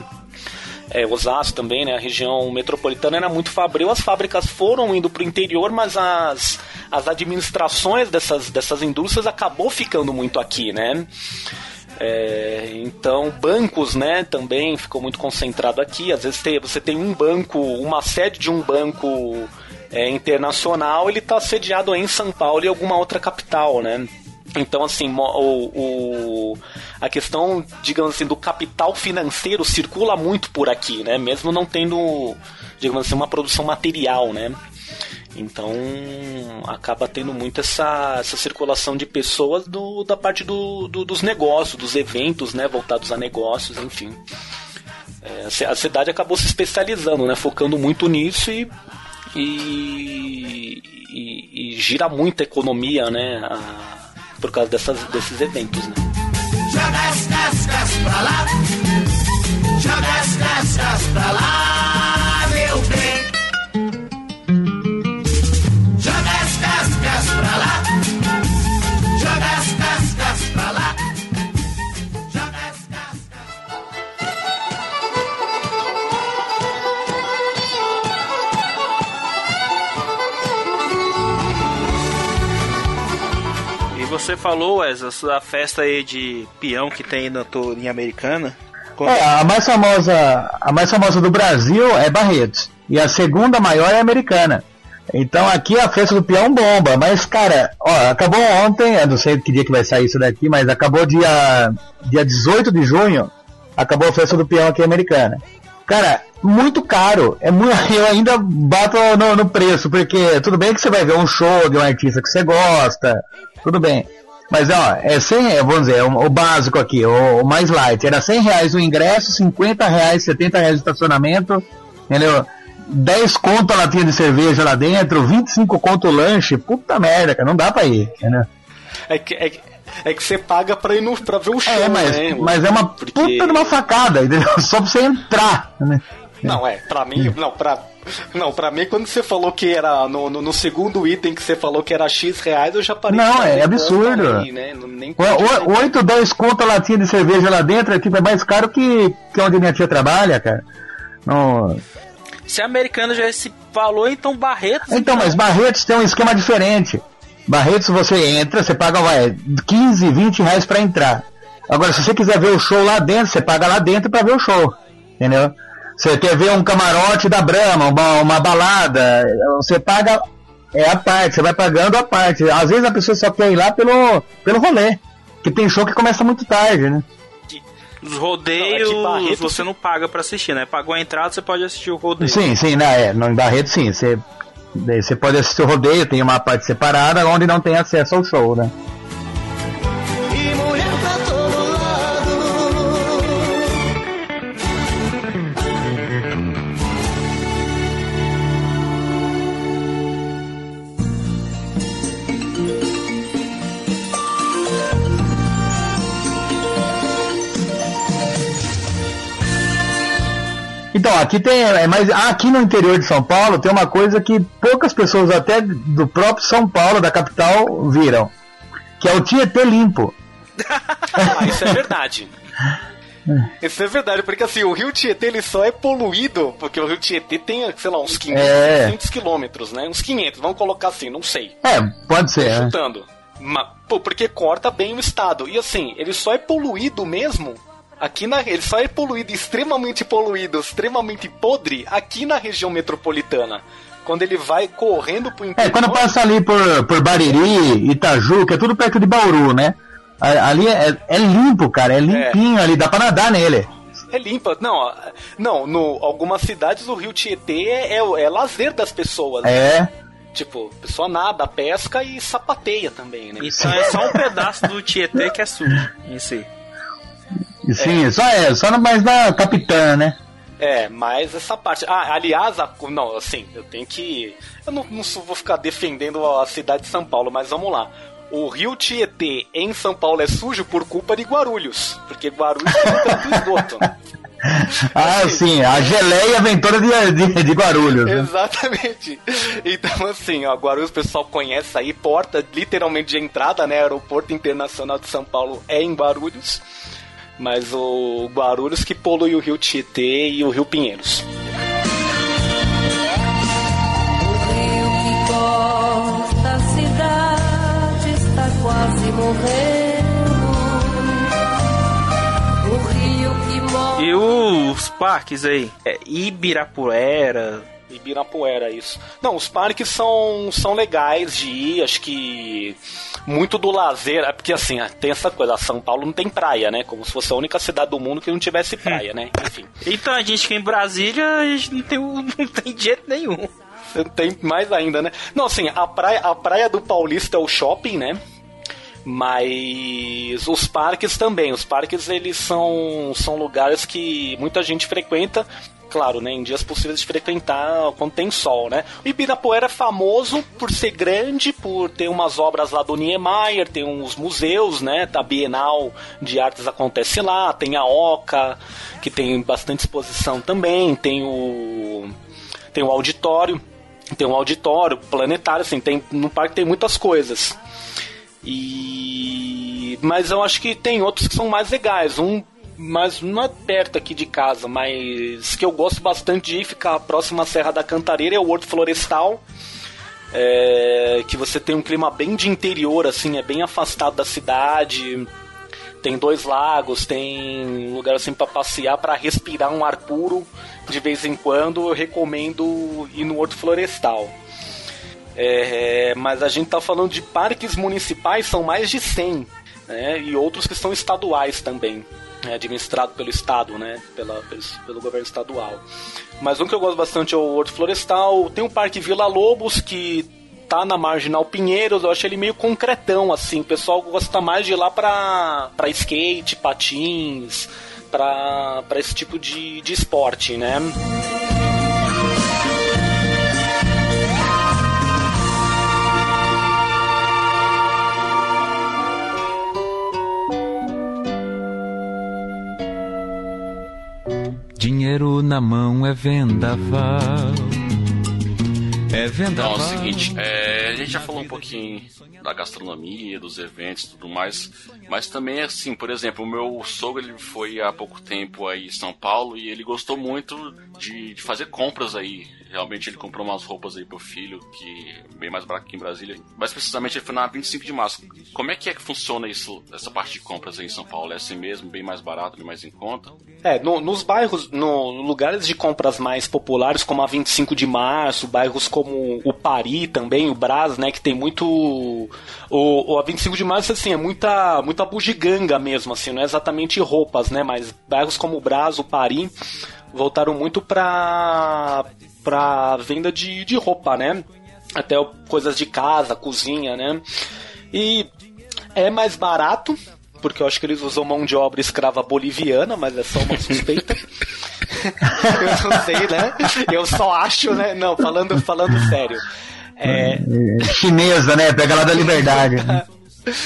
é, Osasco também, né? A região metropolitana era muito fabril. As fábricas foram indo pro interior, mas as, as administrações dessas, dessas indústrias acabou ficando muito aqui, né? É, então, bancos, né, também ficou muito concentrado aqui. Às vezes tem, você tem um banco, uma sede de um banco é, internacional, ele está sediado em São Paulo e alguma outra capital, né? Então, assim, o, o- a questão, digamos assim, do capital financeiro circula muito por aqui, né? Mesmo não tendo, digamos assim, uma produção material, né? Então acaba tendo muito essa, essa circulação de pessoas do, da parte do, do- dos negócios, dos eventos, né, voltados a negócios, enfim. É, a cidade acabou se especializando, né, focando muito nisso e, e, e- e gira muito a economia, né, a- por causa dessas, desses eventos, né. Joga as cascas pra lá. Joga as cascas pra lá, meu bem. Você falou, Wes, a festa aí de peão que tem na tourinha americana. Como- É, a mais famosa, a mais famosa do Brasil é Barretos. E a segunda maior é Americana. Então aqui a festa do peão bomba, mas cara, ó, acabou ontem, eu não sei que dia que vai sair isso daqui, mas acabou dia dia 18 de junho, acabou a festa do peão aqui americana. Cara, muito caro, é muito, <laughs> eu ainda bato no, no preço, porque tudo bem que você vai ver um show de um artista que você gosta, tudo bem. Mas ó, é 100, é, vamos dizer, o, o básico aqui, o, o mais light, era 100 reais o ingresso, 50 reais, 70 reais o estacionamento, entendeu? 10 conto a latinha de cerveja lá dentro, 25 conto o lanche, puta merda, cara, não dá pra ir, entendeu? É que, é, é que você paga pra ir no, pra ver o show, É, mas, né? mas é uma Porque- puta de uma facada, entendeu? <laughs> Só pra você entrar, né? Não, é, pra mim, não, pra, não, pra mim, quando você falou que era no, no, no segundo item que você falou que era X reais, eu já parei. Não, de fazer é absurdo. aí, né? Nem O- o- 8, 10 conto a latinha de cerveja lá dentro, aqui é mais caro que, que onde minha tia trabalha, cara. Não... Se americano já se falou, então Barretos. Então, mas Barretos tem um esquema diferente. Barretos você entra, você paga vai, 15, 20 reais pra entrar. Agora, se você quiser ver o show lá dentro, você paga lá dentro pra ver o show. Entendeu? Você quer ver um camarote da Brahma, uma, uma balada, você paga é a parte, você vai pagando a parte. Às vezes a pessoa só quer ir lá pelo, pelo rolê. Que tem show que começa muito tarde, né? Os rodeios Não, é que Barretos- você não paga pra assistir, né? Pagou a entrada, você pode assistir o rodeio. Sim, sim, né, é, no em Barreto sim, você, você pode assistir o rodeio, tem uma parte separada onde não tem acesso ao show, né? Aqui tem, é mais, aqui no interior de São Paulo tem uma coisa que poucas pessoas até do próprio São Paulo, da capital, viram, que é o Tietê limpo. <laughs> Ah, isso é verdade. <laughs> Isso é verdade, porque assim, o rio Tietê ele só é poluído, porque o rio Tietê tem, sei lá, uns 500, É. 600 quilômetros, né? Uns 500, vamos colocar assim, não sei. É, pode ser, né? chutando. Ma- pô, porque corta bem o estado. E assim, ele só é poluído mesmo. Aqui na. Ele só é poluído, extremamente poluído, extremamente podre aqui na região metropolitana. Quando ele vai correndo pro É, interior. quando passa ali por, por Bariri, Itaju, que é tudo perto de Bauru, né? Ali é, é limpo, cara, é limpinho ali, dá pra nadar nele. É limpa. Não, não, no algumas cidades o rio Tietê é, é, é lazer das pessoas. né? É. Tipo, a pessoa nada, pesca e sapateia também, né? Então é só um pedaço do Tietê que é sujo em si. Sim, só é, só mais na capitã, né? É, mas essa parte. Ah, aliás, a- não, assim, eu tenho que. Eu não, não vou ficar defendendo a cidade de São Paulo, mas vamos lá. o rio Tietê em São Paulo é sujo por culpa de Guarulhos, porque Guarulhos tem tanto <laughs> esgoto. Ah, sim, a geleia vem toda de, de, de Guarulhos. né? Exatamente. Então, assim, ó, Guarulhos o pessoal conhece aí, porta literalmente de entrada, né? Aeroporto Internacional de São Paulo é em Guarulhos. Mas o Guarulhos que polui o rio Tietê e o rio Pinheiros. O rio que corta a cidade está quase morrendo. O rio que morre. E os parques aí? É, Ibirapuera. Ibirapuera, isso. Não, os parques são, são legais de ir, acho que muito do lazer, é porque assim, tem essa coisa, São Paulo não tem praia, né? Como se fosse a única cidade do mundo que não tivesse praia, né? Enfim. Então a gente que é em Brasília, a gente não tem, <laughs> não tem jeito nenhum. Tem mais ainda, né? Não, assim, a praia, a praia do Paulista é o shopping, né? Mas os parques também. Os parques, eles são, são lugares que muita gente frequenta. Claro, né? Em dias possíveis de frequentar quando tem sol, né? O Ibirapuera é famoso por ser grande, por ter umas obras lá do Niemeyer, tem uns museus, né? A Bienal de Artes acontece lá, tem a Oca, que tem bastante exposição também, tem o tem o auditório, tem um auditório planetário, assim, tem no parque tem muitas coisas. E mas eu acho que tem outros que são mais legais. Um mas não é perto aqui de casa, mas que eu gosto bastante de ir ficar próximo à Serra da Cantareira é o Horto Florestal. É, que você tem um clima bem de interior, assim, é bem afastado da cidade. Tem dois lagos, tem lugar assim para passear, para respirar um ar puro de vez em quando. Eu recomendo ir no Horto Florestal. É, mas a gente tá falando de parques municipais, são mais de 100, né? E outros que são estaduais também? Administrado pelo estado, né? Pela, pelo, pelo governo estadual. Mas um que eu gosto bastante é o Horto Florestal. Tem o Parque Vila Lobos, que tá na Marginal Pinheiros, eu acho ele meio concretão, assim. O pessoal gosta mais de ir lá pra, pra skate, patins, pra, pra esse tipo de, de esporte, né? Dinheiro na mão é vendaval. É Então, é vendaval. o seguinte, é, a gente já falou um pouquinho da gastronomia, dos eventos e tudo mais, mas também, assim, por exemplo, o meu sogro ele foi há pouco tempo aí em São Paulo e ele gostou muito de, de fazer compras aí. Realmente ele comprou umas roupas aí pro filho, que é bem mais barato que em Brasília. Mais precisamente ele foi na 25 de março. Como é que é que funciona isso, essa parte de compras aí em São Paulo? É assim mesmo, bem mais barato, bem mais em conta? É, no- nos bairros, no lugares de compras mais populares, como a 25 de março, bairros como o Pari também, o Brás, né, que tem muito. O, o- a 25 de março, assim, é muita, muita bugiganga mesmo, assim, não é exatamente roupas, né, mas bairros como o Brás, o Pari, voltaram muito pra, pra venda de, de roupa, né? Até coisas de casa, cozinha, né? E é mais barato, porque eu acho que eles usam mão de obra escrava boliviana, mas é só uma suspeita. <laughs> eu não sei, né? Eu só acho, né? Não, falando, falando sério. É, Chinesa, né? Pega lá da <laughs> liberdade.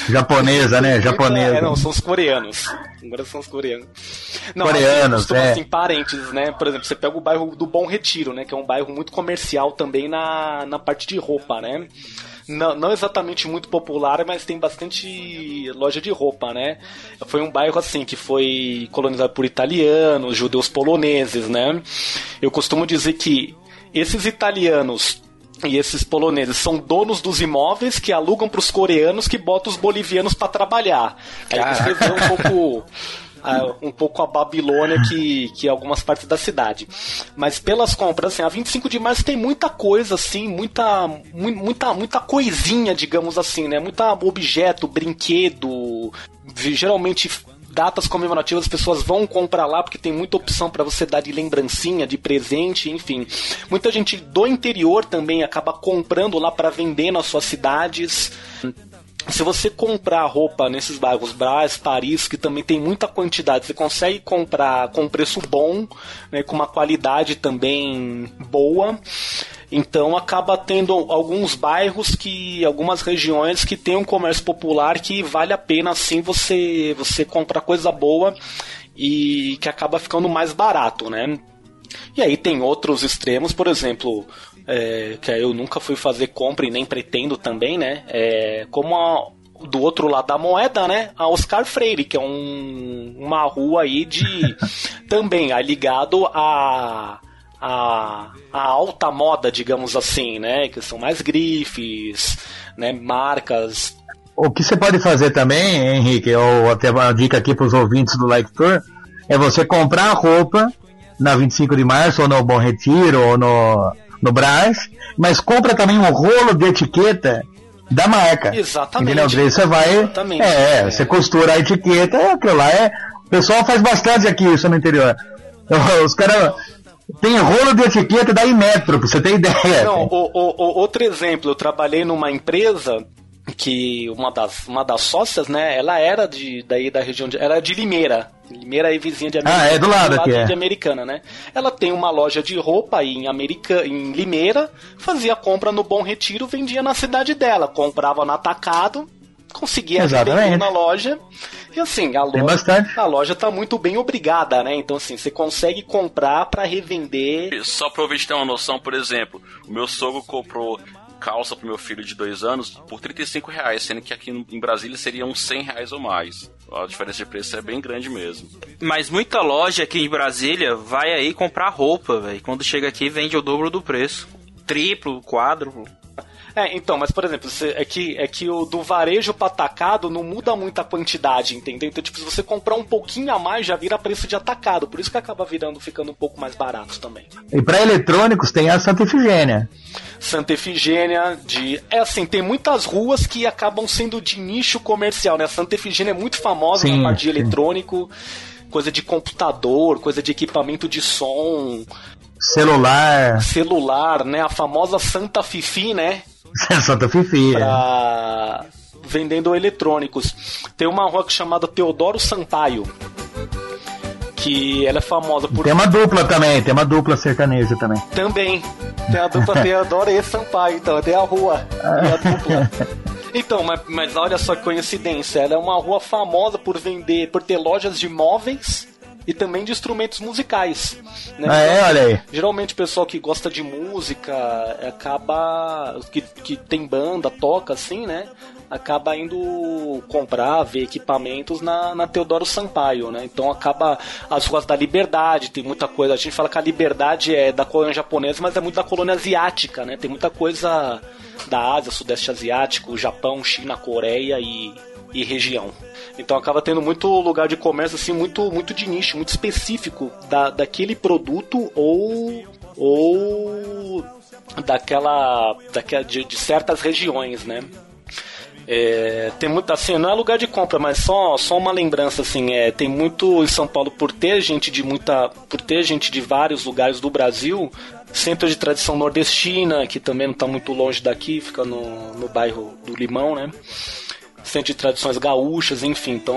Japonesa, né? Japonesa. É, não, são os coreanos. Agora são os coreanos. Não, Coreanos, é. assim, parênteses, né? Por exemplo, você pega o bairro do Bom Retiro, né? Que é um bairro muito comercial também na, na parte de roupa, né? Não, não exatamente muito popular, mas tem bastante loja de roupa, né? Foi um bairro assim que foi colonizado por italianos, judeus poloneses, né? Eu costumo dizer que esses italianos e esses poloneses são donos dos imóveis que alugam para os coreanos que botam os bolivianos para trabalhar. Aí você vê um pouco a- um pouco a Babilônia que, que é algumas partes da cidade. Mas pelas compras, assim, a 25 de março tem muita coisa, assim, muita, mu- muita, muita coisinha, digamos assim, né? Muita objeto, brinquedo, geralmente datas comemorativas as pessoas vão comprar lá porque tem muita opção para você dar de lembrancinha, de presente, enfim. Muita gente do interior também acaba comprando lá para vender nas suas cidades. Se você comprar roupa nesses bairros Brás, Paris, que também tem muita quantidade, você consegue comprar com preço bom, né, com uma qualidade também boa. Então acaba tendo alguns bairros que. algumas regiões que tem um comércio popular que vale a pena assim você, você comprar coisa boa e que acaba ficando mais barato, né? E aí tem outros extremos, por exemplo, é, que eu nunca fui fazer compra e nem pretendo também, né? É, como a, do outro lado da moeda, né? A Oscar Freire, que é um, uma rua aí de. <laughs> também ligado a. A, a alta moda, digamos assim, né? Que são mais grifes, né? Marcas. O que você pode fazer também, Henrique, ou até uma dica aqui para os ouvintes do Like Tour, é você comprar roupa na 25 de março, ou no Bom Retiro, ou no, no Brás, mas compra também um rolo de etiqueta da marca. Exatamente. Entendeu? Daí você vai. Exatamente. É, É. você costura a etiqueta, é aquilo lá é. O pessoal faz bastante aqui isso no interior. <laughs> Os caras. Tem rolo de etiqueta da Imetro, pra você ter ideia. Não, o, o- outro exemplo, eu trabalhei numa empresa que uma das, uma das sócias, né, ela era de, daí da região de, era de Limeira. Limeira é vizinha de Americana. Ah, é do lado aqui, é. de Americana, né? Ela tem uma loja de roupa aí em, America, em Limeira, fazia compra no Bom Retiro, vendia na cidade dela, comprava no atacado, conseguia Exatamente. revender na loja. E assim, a loja, a loja tá muito bem obrigada, né? Então assim, você consegue comprar pra revender Só pra ouvir ter uma noção, por exemplo, o meu sogro comprou calça pro meu filho de dois anos por 35 reais, sendo que aqui em Brasília seria uns 100 reais ou mais. A diferença de preço é bem grande mesmo. Mas muita loja aqui em Brasília vai aí comprar roupa, velho. Quando chega aqui, vende o dobro do preço. Triplo, quádruplo. É, então, mas por exemplo, é que, é que o do varejo para atacado não muda muito a quantidade, entendeu? Então, tipo, se você comprar um pouquinho a mais, já vira preço de atacado. Por isso que acaba virando, ficando um pouco mais barato também. E para eletrônicos tem a Santa Efigênia. Santa Efigênia, de. É assim, tem muitas ruas que acabam sendo de nicho comercial, né? Santa Efigênia é muito famosa Sim, na parte de eletrônico, coisa de computador, coisa de equipamento de som, Celular. celular, né? A famosa Santa Fifi, né? <laughs> Santa Fifi. é. pra vendendo eletrônicos. Tem uma rua chamada Teodoro Sampaio, que ela é famosa por Tem uma dupla também, tem uma dupla sertaneja também. também. Tem a dupla <laughs> Teodoro e Sampaio, então tem a rua e a dupla. <laughs> Então, mas, mas olha só que coincidência, ela é uma rua famosa por vender, por ter lojas de móveis e também de instrumentos musicais. Né? Ah, é? Olha aí. Geralmente o pessoal que gosta de música acaba. que, que tem banda, toca assim, né? Acaba indo comprar, ver equipamentos na, na Teodoro Sampaio, né? Então acaba as ruas da Liberdade, tem muita coisa. A gente fala que a Liberdade é da colônia japonesa, mas é muito da colônia asiática, né? Tem muita coisa da Ásia, Sudeste Asiático, Japão, China, Coreia e, e região. Então acaba tendo muito lugar de comércio assim muito muito de nicho, muito específico da, daquele produto ou ou daquela daquela de, de certas regiões, né? É, tem muito assim, não é lugar de compra, mas só, só uma lembrança assim, é, tem muito em São Paulo por ter gente de muita, por ter gente de vários lugares do Brasil, centro de tradição nordestina, que também não está muito longe daqui, fica no, no bairro do Limão, né? Centro de tradições gaúchas, enfim, então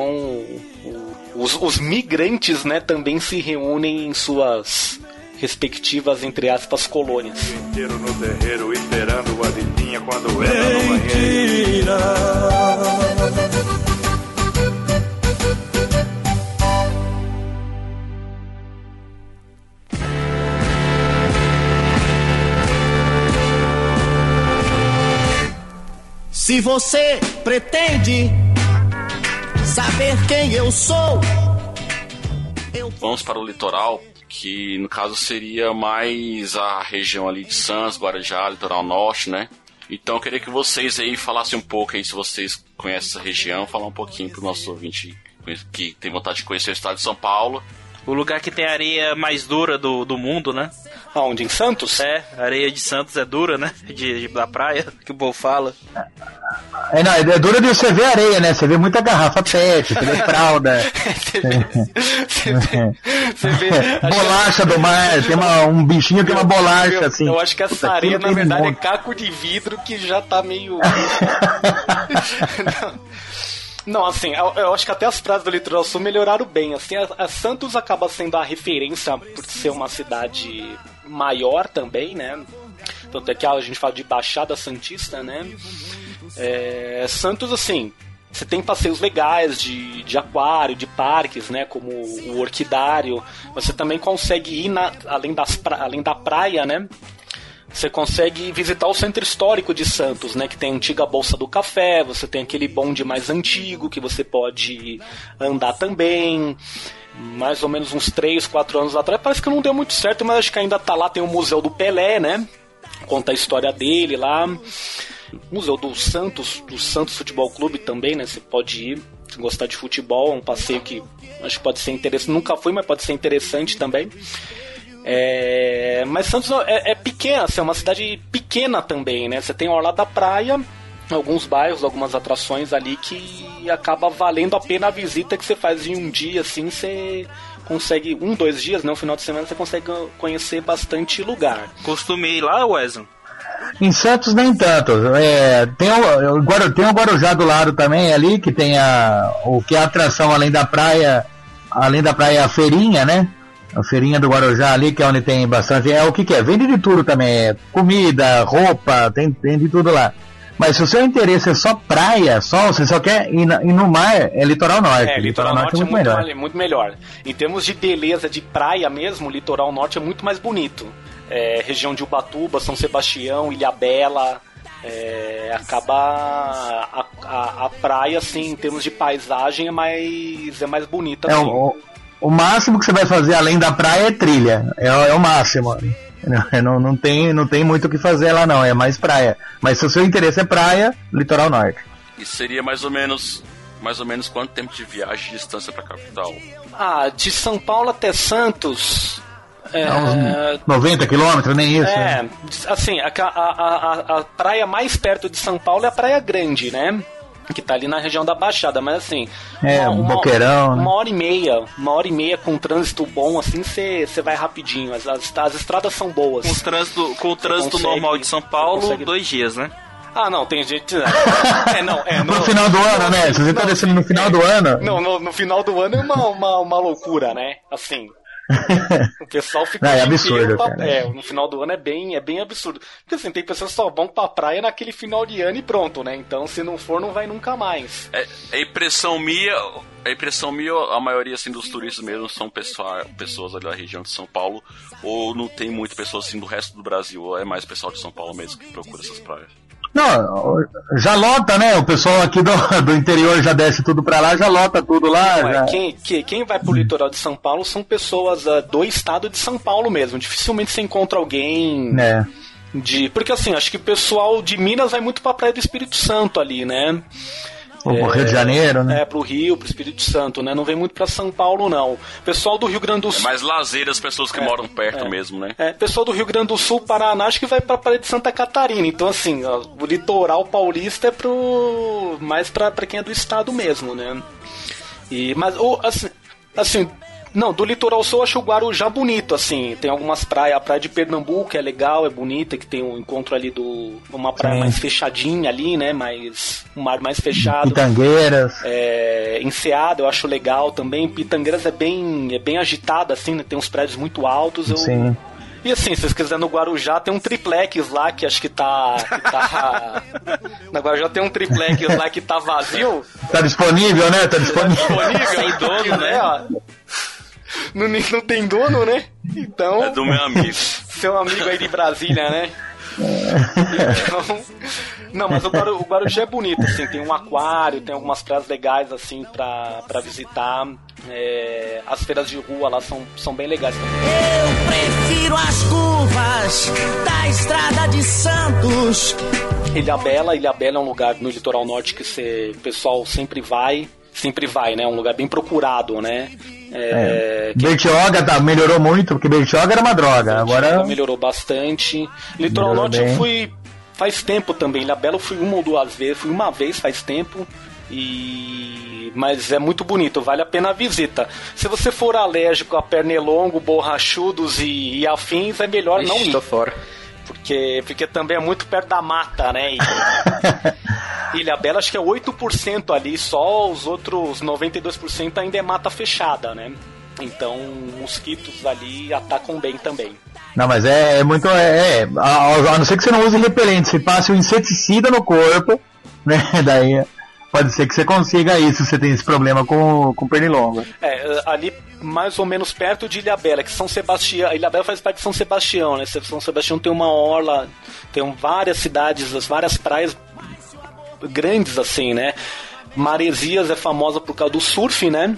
o- os, os migrantes, né, também se reúnem em suas respectivas entre aspas colônias. inteiro no terreiro esperando a adivinha quando entra você pretende saber quem eu sou, Vamos para o litoral, que no caso seria mais a região ali de Santos, Guarujá, litoral norte, né? Então eu queria que vocês aí falassem um pouco aí, se vocês conhecem essa região, falar um pouquinho para o nosso ouvinte que tem vontade de conhecer o estado de São Paulo. O lugar que tem a areia mais dura do, do mundo, né? Aonde? Em Santos? É, a areia de Santos é dura, né? De, de- da praia, que o povo fala. É, não, é duro de você ver areia, né? Você vê muita garrafa pet, você vê fralda. <laughs> Você vê, <laughs> bolacha do mar, tem uma, um bichinho que tem uma bolacha assim. Eu acho que essa Puta, areia, na verdade, é caco de vidro que já tá meio. <laughs> Não, assim, eu, eu acho que até as praias do litoral sul melhoraram bem. Assim, a, a Santos acaba sendo a referência por ser uma cidade maior também, né? Tanto é que a gente fala de Baixada Santista, né? É, Santos, assim, você tem passeios legais de, de aquário, de parques, né? Como o Orquidário. Você também consegue ir na, além, das pra, além da praia, né? Você consegue visitar o centro histórico de Santos, né? Que tem a antiga Bolsa do Café, você tem aquele bonde mais antigo que você pode andar também. Mais ou menos uns 3, 4 anos atrás. Parece que não deu muito certo, mas acho que ainda tá lá. Tem o Museu do Pelé, né? Conta a história dele lá. Museu do Santos, do Santos Futebol Clube também, né? Você pode ir se gostar de futebol, é um passeio que acho que pode ser interessante. Nunca fui, mas pode ser interessante também. É, mas Santos é, é pequena, assim, é uma cidade pequena também, né? Você tem o Orla da Praia, alguns bairros, algumas atrações ali que acaba valendo a pena a visita que você faz em um dia, assim, você consegue, um, dois dias, né? Um final de semana você consegue conhecer bastante lugar. Costumei ir lá, Wesley? Em Santos nem tanto. É, tem, o, tem o Guarujá do lado também ali, que tem a, o que é a atração além da praia, além da praia a feirinha, né? A feirinha do Guarujá ali, que é onde tem bastante. É o que, que é? Vende de tudo também. É comida, roupa, tem, tem de tudo lá. Mas se o seu interesse é só praia, só, você só quer ir, na- ir no mar, é litoral norte. É, litoral norte é muito, melhor. mais- muito melhor. Em termos de beleza de praia mesmo, o litoral norte é muito mais bonito. É, região de Ubatuba, São Sebastião, Ilhabela. É, acaba a, a, a praia, assim, em termos de paisagem, é mais, é mais bonita. É, assim. o, o máximo que você vai fazer além da praia é trilha. É, o- é o máximo. Não, não, não, tem, não tem muito o que fazer lá, não. É mais praia. Mas se o seu interesse é praia, litoral norte. E seria mais ou menos mais ou menos quanto tempo de viagem de distância pra capital? Ah, de São Paulo até Santos. É, É uns 90 quilômetros, nem isso. É, né? assim, a, a, a, a praia mais perto de São Paulo é a Praia Grande, né? Que tá ali na região da Baixada, mas assim. É, um boqueirão, né? Uma hora e meia, uma hora e meia com trânsito bom, assim, você vai rapidinho. As, as, as estradas são boas. Com o trânsito, com o trânsito consegue- normal de São Paulo, consegue- dois dias, né? Ah, não, tem gente. <laughs> É, não, é. No final do ano, né? Se você tá descendo no final do ano. Não, no, no final do ano é uma, uma, uma loucura, né? Assim. <laughs> O pessoal fica. Não, é dia absurdo, pra- cara. É, no final do ano é bem, é bem absurdo. Porque assim, tem pessoas que só vão pra praia naquele final de ano e pronto, né? Então se não for, não vai nunca mais. É, é impressão minha, a impressão minha, a maioria assim dos turistas mesmo são pessoa, pessoas ali da região de São Paulo, ou não tem muito pessoas assim do resto do Brasil, ou é mais pessoal de São Paulo mesmo que procura essas praias. Não, já lota, né? O pessoal aqui do, <laughs> do interior já desce tudo pra lá, já lota tudo lá. Não, é, já- quem, que- quem vai pro litoral de São Paulo são pessoas ah, do estado de São Paulo mesmo. Dificilmente você encontra alguém É. de. Porque assim, acho que o pessoal de Minas vai muito pra Praia do Espírito Santo ali, né? O Rio de Janeiro, né? É, pro Rio, pro Espírito Santo, né? Não vem muito pra São Paulo, não. Pessoal do Rio Grande do É Sul. mais lazer as pessoas que moram perto mesmo, né? É, pessoal do Rio Grande do Sul, Paraná, acho que vai pra Praia de Santa Catarina. Então, assim, ó, o litoral paulista é pro. mais pra, pra quem é do estado mesmo, né? E, mas, o, assim, assim, não, do litoral sul eu acho o Guarujá bonito, assim. Tem algumas praias, a praia de Pernambuco é legal, é bonita, que tem um encontro ali do. uma praia Sim. mais fechadinha ali, né? Mais. um mar mais fechado. Pitangueiras. É, Enseada eu acho legal também. Pitangueiras é bem, é bem agitada, assim, né? Tem uns prédios muito altos. Eu, Sim. e assim, se vocês quiserem no Guarujá, tem um triplex lá que acho que tá. Que tá... <laughs> no Guarujá tem um triplex lá que tá vazio. Tá disponível, né? Tá disponível. Disponível. Sem dono, né? ó. Não, não tem dono, né? Então. É do meu amigo. <laughs> Seu amigo aí de Brasília, né? Então, não, mas o, Guaru, o Guarujá é bonito, assim, tem um aquário, tem algumas praias legais, assim, pra, pra visitar. É, as feiras de rua lá são, são bem legais também. Eu prefiro as curvas da estrada de Santos. Ilha Bela, Ilha Bela é um lugar no litoral norte que você, o pessoal sempre vai, sempre vai, né? Um lugar bem procurado, né? É, quem- Bertioga tá, melhorou muito, porque Bertioga era uma droga. Agora. melhorou bastante. Litoral Melhorou Norte bem. eu fui faz tempo também. Ilha Bela eu fui uma ou duas vezes, fui uma vez faz tempo. E mas é muito bonito, vale a pena a visita. Se você for alérgico a pernilongo, borrachudos e, e afins, é melhor não Ixi, ir. tô fora. Porque, porque também é muito perto da mata, né? E <laughs> Ilha Bela acho que é 8% ali, só os outros 92% ainda é mata fechada, né? Então, mosquitos ali atacam bem também. Não, mas é, é muito. É, é, a, a não ser que você não use repelente, você passe um inseticida no corpo, <laughs> né? Daí pode ser que você consiga isso se você tem esse problema com, com pernilonga. É, ali mais ou menos perto de Ilhabela, que São Sebastião. Ilhabela faz parte de São Sebastião, né? São Sebastião tem uma orla, tem várias cidades, as várias praias grandes assim, né? Maresias é famosa por causa do surf, né?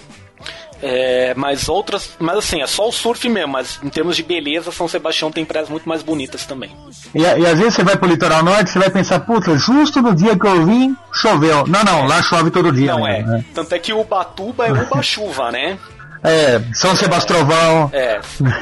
É, mas outras, mas assim, é só o surf mesmo, mas em termos de beleza, São Sebastião tem praias muito mais bonitas também. E, e às vezes você vai pro litoral norte, você vai pensar, puta, justo no dia que eu vim, choveu. Não, não, lá chove todo dia. Não mesmo, é. né? Tanto é que Ubatuba é Uba-chuva, <laughs> né? É, São Sebastrovão. <laughs>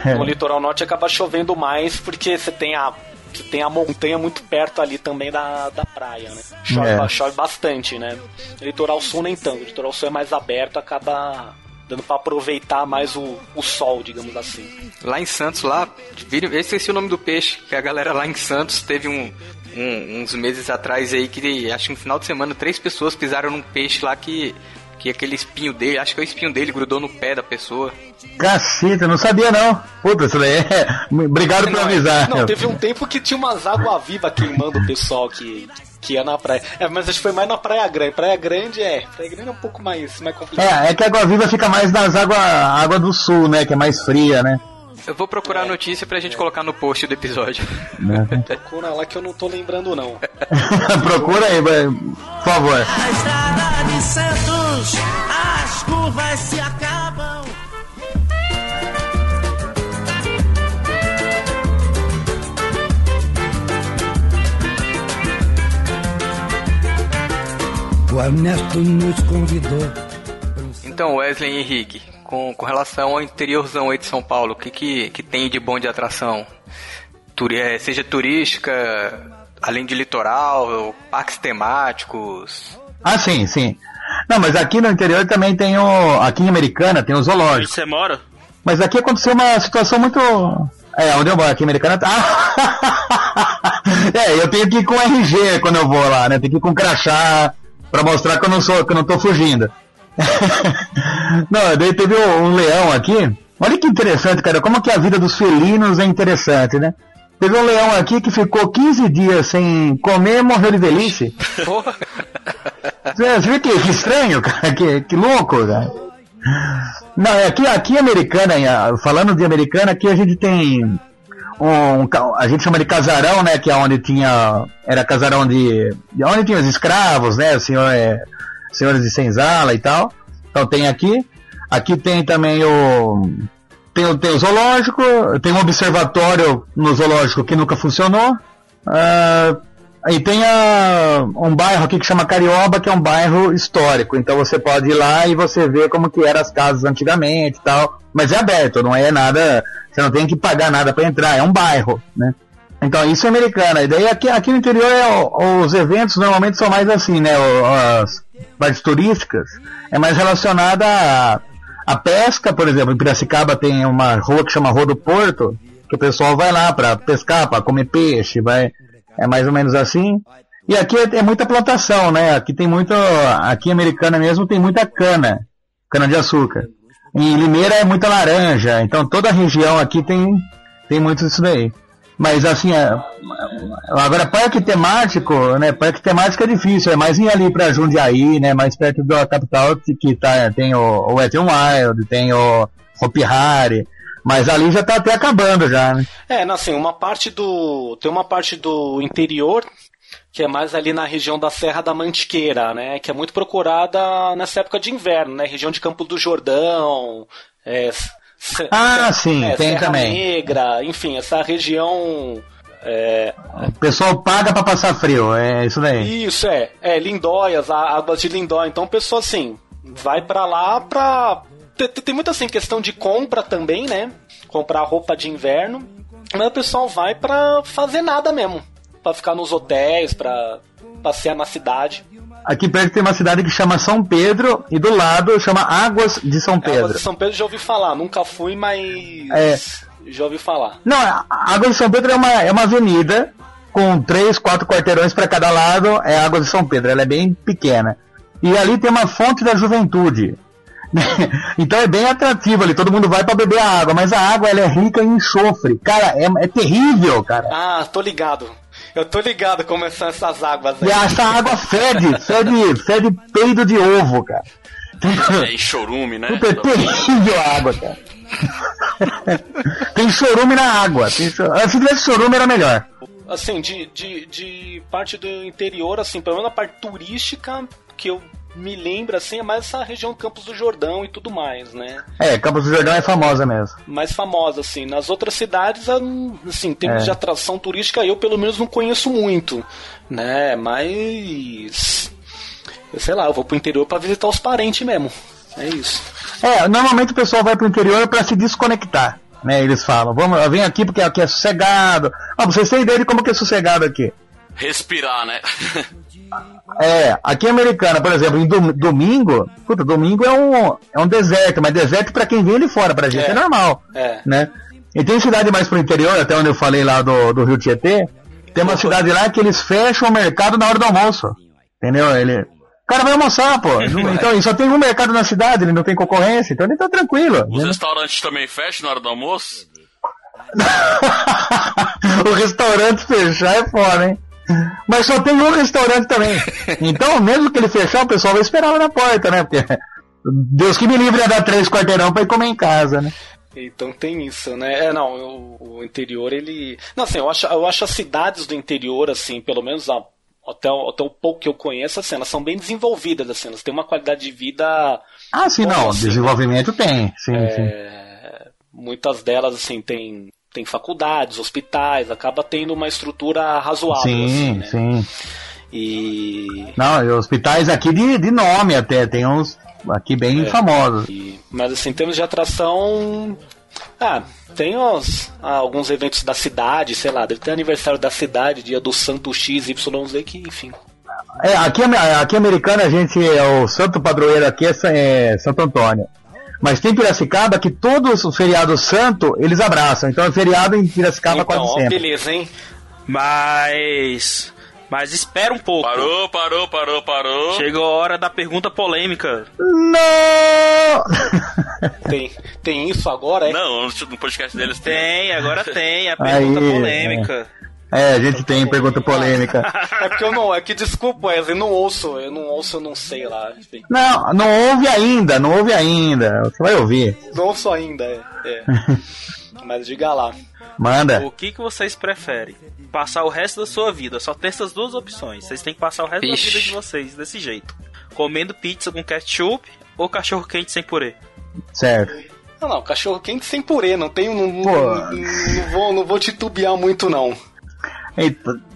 É, no litoral norte acaba chovendo mais porque você tem a você tem a montanha muito perto ali também da, da praia, né? Chove, É. chove bastante, né? Litoral sul nem tanto, litoral sul é mais aberto, acaba dando pra aproveitar mais o, o sol, digamos assim. Lá em Santos, lá, eu esqueci o nome do peixe, que a galera lá em Santos teve um, um- uns meses atrás aí que acho que no final de semana três pessoas pisaram num peixe lá que, que aquele espinho dele, acho que o espinho dele grudou no pé da pessoa. Caceta, não sabia não. Puta, isso daí é. <laughs> Obrigado por avisar. Não, teve um tempo que tinha umas água-viva queimando o pessoal que, que ia na praia. É, mas acho que foi mais na Praia Grande. Praia Grande é. Praia Grande é um pouco mais, mais complicado. É, é que a água viva fica mais nas águas água do sul, né? Que é mais fria, né? Eu vou procurar a notícia pra gente colocar no post do episódio. Procura lá que eu não tô lembrando, não. <laughs> Procura aí, vai, por favor. Na estrada de Santos, as curvas se acabam. O Ernesto nos convidou. Então, Wesley Henrique, com, com relação ao interiorzão aí de São Paulo, o que, que, que tem de bom de atração? Turi é, seja turística, além de litoral, parques temáticos. Ah, sim, sim. Não, mas aqui no interior também tem o. Aqui em Americana tem o zoológico. Você mora? Mas aqui aconteceu uma situação muito. É, onde eu moro, aqui em Americana. Ah! <laughs> é, eu tenho que ir com RG quando eu vou lá, né? Tenho que ir com crachá pra mostrar que eu não sou, que eu não tô fugindo. <laughs> não, daí teve um, um leão aqui. Olha que interessante, cara. Como que a vida dos felinos é interessante, né? Teve um leão aqui que ficou 15 dias sem comer e morreu de velhice. <laughs> Você você vê que, que estranho, cara? Que, que louco, cara. Não, é aqui, aqui em Americana, falando de Americana, aqui a gente tem um, a gente chama de casarão, né, que é onde tinha, era casarão de, de onde tinha os escravos, né, senhor, é, senhores de senzala e tal. Então tem aqui, aqui tem também o, tem, o- tem o zoológico, tem um observatório no zoológico que nunca funcionou. Ah, Aí tem a- um bairro aqui que chama Carioba, que é um bairro histórico. Então você pode ir lá e você vê como que eram as casas antigamente e tal. Mas é aberto, não é nada. Você não tem que pagar nada para entrar, é um bairro, né? Então isso é americana. E daí aqui, aqui no interior é os eventos normalmente são mais assim, né? As partes turísticas é mais relacionada a, a pesca, por exemplo. Em Piracicaba tem uma rua que chama Rua do Porto, que o pessoal vai lá para pescar, para comer peixe, vai é mais ou menos assim. E aqui é, é muita plantação, né? Aqui tem muito, aqui Americana mesmo tem muita cana, cana de açúcar. Em Limeira é muita laranja, então toda a região aqui tem tem muito disso daí. Mas assim, é, agora parque temático, né? Parque temático é difícil, é mais ir ali para Jundiaí, né? Mais perto da capital que tá, tem o, o Wet n Wild, tem o Hopi Hari, mas ali já tá até acabando já, né? É, assim, uma parte do. Tem uma parte do interior que é mais ali na região da Serra da Mantiqueira, né? Que é muito procurada nessa época de inverno, né? Região de Campo do Jordão. É, Ah, se- <laughs> sim, é, tem Serra também. Negra, enfim, essa região. É, O pessoal paga para passar frio, é isso daí. isso, é. É, Lindóias, águas de Lindóia. Então, o pessoal, assim, vai pra lá pra. Tem, tem muito assim, questão de compra também, né? Comprar roupa de inverno. Mas o pessoal vai pra fazer nada mesmo. Pra ficar nos hotéis, pra passear na cidade. Aqui perto tem uma cidade que chama São Pedro e do lado chama Águas de São Águas Pedro. de São Pedro já ouvi falar, nunca fui, mas. É. Já ouvi falar. Não, Águas de São Pedro é uma, é uma avenida com três, quatro quarteirões para cada lado. É Águas de São Pedro, ela é bem pequena. E ali tem uma fonte da juventude. <laughs> então é bem atrativo ali, todo mundo vai pra beber a água, mas a água ela é rica em enxofre. Cara, é, é terrível, cara. Ah, tô ligado. Eu tô ligado como são essas águas aí. E essa água fede, fede, fede peido de ovo, cara. É, e chorume, né? Puta, é terrível a água, cara. Tem chorume na água. Tem cho- Ah, Se tivesse chorume era melhor. Assim, de, de, de parte do interior, assim, pelo menos a parte turística que eu me lembro, assim, é mais essa região Campos do Jordão e tudo mais, né? É, Campos do Jordão é famosa mesmo. mais famosa, assim. Nas outras cidades, assim, em termos É. de atração turística, eu pelo menos não conheço muito, né? Mas. Eu sei lá, eu vou pro interior pra visitar os parentes mesmo. É isso. É, normalmente o pessoal vai pro interior pra se desconectar. Né, eles falam, vamos, eu venho aqui porque aqui é sossegado. Ah, vocês têm ideia de como que é sossegado aqui? Respirar, né? <laughs> É, aqui em Americana, por exemplo, em dom- domingo, puta, domingo é um, é um deserto, mas deserto pra quem vem de fora, pra gente é, É. normal, É. né? E tem cidade mais pro interior, até onde eu falei lá do, do Rio Tietê, tem uma cidade lá que eles fecham o mercado na hora do almoço, entendeu? Ele, o cara vai almoçar, pô, <laughs> então, e só tem um mercado na cidade, ele não tem concorrência, então ele tá tranquilo. Os né? restaurantes também fecham na hora do almoço? <laughs> o restaurante fechar é foda, hein? Mas só tem um restaurante também. <laughs> Então, mesmo que ele fechar, o pessoal vai esperar lá na porta, né? Porque Deus que me livre a dar três quarteirão pra ir comer em casa, né? Então tem isso, né? É, não, eu- o interior, ele. Não, assim, eu acho, eu acho as cidades do interior, assim, pelo menos a- até, o- até o pouco que eu conheço, assim, elas são bem desenvolvidas, assim, elas têm uma qualidade de vida. Ah, sim, não. assim, Desenvolvimento tem. Sim, sim. É, muitas delas, assim, tem, tem faculdades, hospitais, acaba tendo uma estrutura razoável, assim, Sim, né? sim. E. Não, e hospitais aqui de, de nome até, tem uns aqui bem É. famosos. Mas assim, em termos de atração. Ah, tem os, ah, alguns eventos da cidade, sei lá, deve ter aniversário da cidade, dia do Santo XYZ, que, enfim. É, aqui, aqui americana a gente, é o santo padroeiro aqui é, é Santo Antônio. Mas tem Piracicaba que todos os feriados santo eles abraçam. Então é feriado em Piracicaba então, quase ó, sempre. beleza, hein? Mas. Mas espera um pouco. Parou, parou, parou, parou. Chegou a hora da pergunta polêmica. Não! <laughs> Tem, tem isso agora, é? Não, no podcast deles tem. Tem, agora tem a <laughs> pergunta Aí, polêmica. É, a gente tem pergunta polêmica. <laughs> É porque eu não, é que desculpa, Wesley, eu não ouço, eu não ouço, eu não sei lá. enfim. Não, não ouve ainda, não ouve ainda. Você vai ouvir. Não ouço ainda, é. é. <laughs> Mas diga lá. Manda. O que, que vocês preferem? Passar o resto da sua vida. Só tem essas duas opções. Vocês têm que passar o resto Vixe. da vida de vocês desse jeito. Comendo pizza com ketchup ou cachorro quente sem purê. Certo. Não, não, cachorro quente sem purê, não tenho. Não, não, não, não vou, não vou titubear muito, não.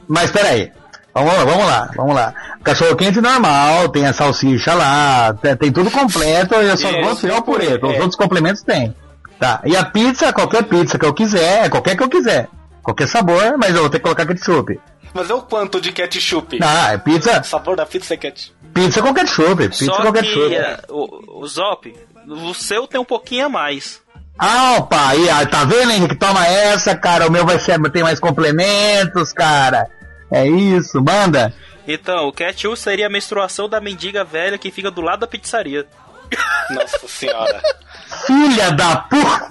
Mas peraí. Vamos lá, vamos lá, vamos lá. Cachorro quente normal, tem a salsicha lá, tem, tem tudo completo, eu só vou tirar o purê. é. Os outros complementos tem. Tá. E a pizza, qualquer pizza que eu quiser, qualquer que eu quiser. Qualquer sabor, mas eu vou ter que colocar ketchup. Mas é o quanto de ketchup? Ah, é pizza, O sabor da pizza é ketchup. pizza com ketchup, pizza Só com que ketchup. é, o, o Zop, o seu tem um pouquinho a mais. Ah, opa, aí, ah, tá vendo, Henrique? Toma essa, cara. O meu vai ser, tem mais complementos, cara. É isso, manda. Então, o ketchup seria a menstruação da mendiga velha que fica do lado da pizzaria. <laughs> Nossa senhora. Filha da puta!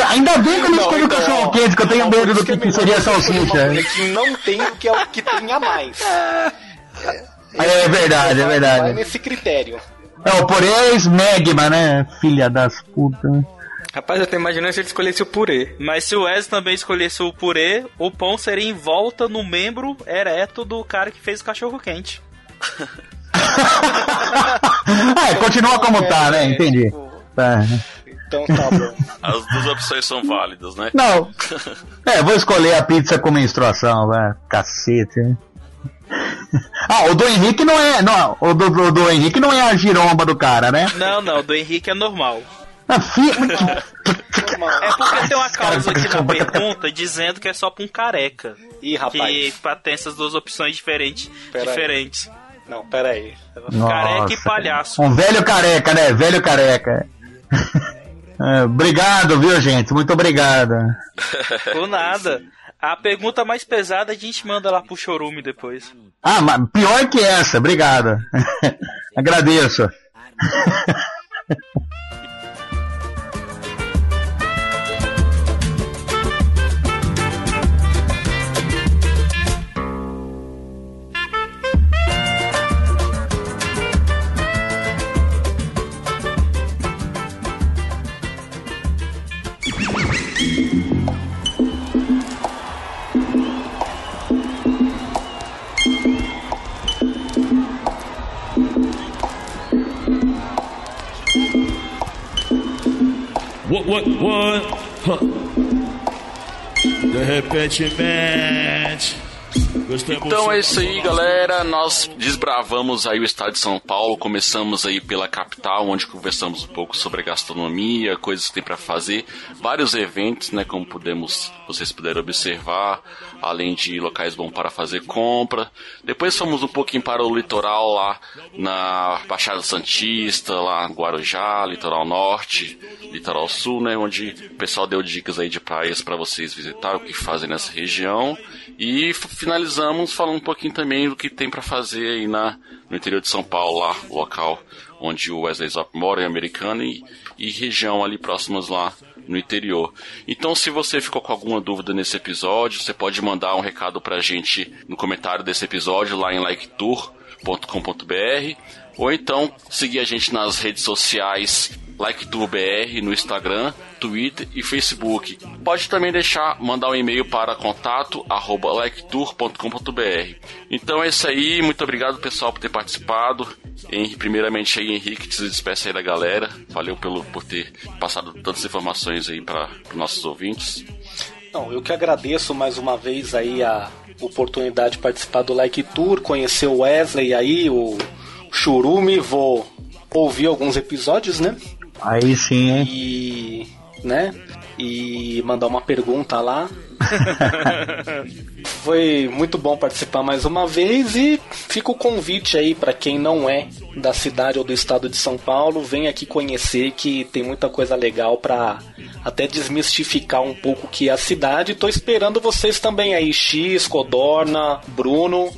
<laughs> Ainda bem que eu não escolhi o então, cachorro quente, que eu tenho medo do que, é que seria salsicha. que não tem o que é o que tem a mais. É verdade, é Vai verdade. nesse critério. É, o porém é smegma, né? Filha das putas. Rapaz, eu tô imaginando se ele escolhesse o purê. Mas se o Wes também escolhesse o purê, o pão seria em volta no membro ereto do cara que fez o cachorro quente. Ah, <laughs> é, continua como tá, né? Entendi. Tá. Então tá bom. As duas opções são válidas, né? Não. <laughs> É, vou escolher a pizza com menstruação, vai. Cacete, né? <laughs> Ah, o do Henrique não é. Não, o do, do, do Henrique não é a giromba do cara, né? Não, não, do Henrique é normal. Ah. <laughs> É porque tem uma causa aqui na pergunta dizendo que é só pra um careca. Ih, rapaz. Que pra ter essas duas opções diferentes. Pera aí. diferentes. Não, pera aí. Careca e Nossa. palhaço. Um velho careca, né? Velho careca. <laughs> É, obrigado, viu, gente? Muito obrigado. Por nada. A pergunta mais pesada a gente manda lá pro chorume depois. Ah, mas pior que essa, obrigado. <laughs> Agradeço. <laughs> What, what, what? Huh. The head match. Gostamos Então é isso aí, galera. Nós desbravamos aí o estado de São Paulo. Começamos aí pela capital, onde conversamos um pouco sobre a gastronomia, coisas que tem para fazer, vários eventos, né, como podemos, vocês puderam observar, além de locais bons para fazer compra. Depois fomos um pouquinho para o litoral lá na Baixada Santista, lá em Guarujá, litoral norte, litoral sul, né, onde o pessoal deu dicas aí de praias para vocês visitar, o que fazem nessa região. E finalizamos falando um pouquinho também do que tem para fazer aí na, no interior de São Paulo, lá, o local onde o Wesley Zop mora, em Americana, e, e região ali próximas lá no interior. Então, se você ficou com alguma dúvida nesse episódio, você pode mandar um recado pra gente no comentário desse episódio lá em liketour.com.br ou então seguir a gente nas redes sociais LikeTourBR no Instagram, Twitter e Facebook. Pode também deixar, mandar um e-mail para contato arroba liketour.com.br. Então é isso aí, muito obrigado pessoal por ter participado. Henrique, primeiramente aí, Henrique, te despeça aí da galera. Valeu pelo, por ter passado tantas informações aí para os nossos ouvintes. Não, eu que agradeço mais uma vez aí a oportunidade de participar do Like Tour, conhecer o Wesley aí, o Churume, vou ouvir alguns episódios, né? Aí sim, hein? E, né? E mandar uma pergunta lá. <laughs> Foi muito bom participar mais uma vez e fica o convite aí para quem não é da cidade ou do estado de São Paulo, vem aqui conhecer que tem muita coisa legal para até desmistificar um pouco o que é a cidade. Tô esperando vocês também aí, X, Codorna, Bruno,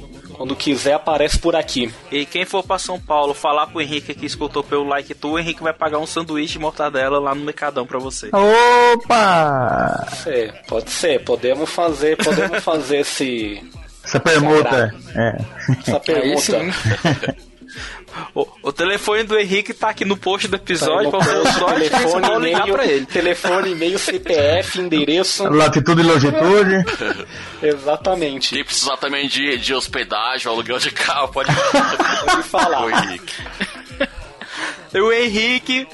quando quiser aparece por aqui. E quem for pra São Paulo falar pro Henrique que escutou pelo like tu, o Henrique vai pagar um sanduíche de mortadela lá no Mercadão pra você. Opa! É, pode ser, podemos fazer, podemos <laughs> fazer esse Essa permuta. É. essa pergunta. <laughs> O, o telefone do Henrique tá aqui no post do episódio, Tá só telefone, só ligar e-mail, pra ele. telefone, e-mail, CPF, endereço. Latitude e longitude. <laughs> Exatamente. Quem precisar também de, de hospedagem, aluguel de carro, pode, <laughs> pode falar. O Henrique. O Henrique.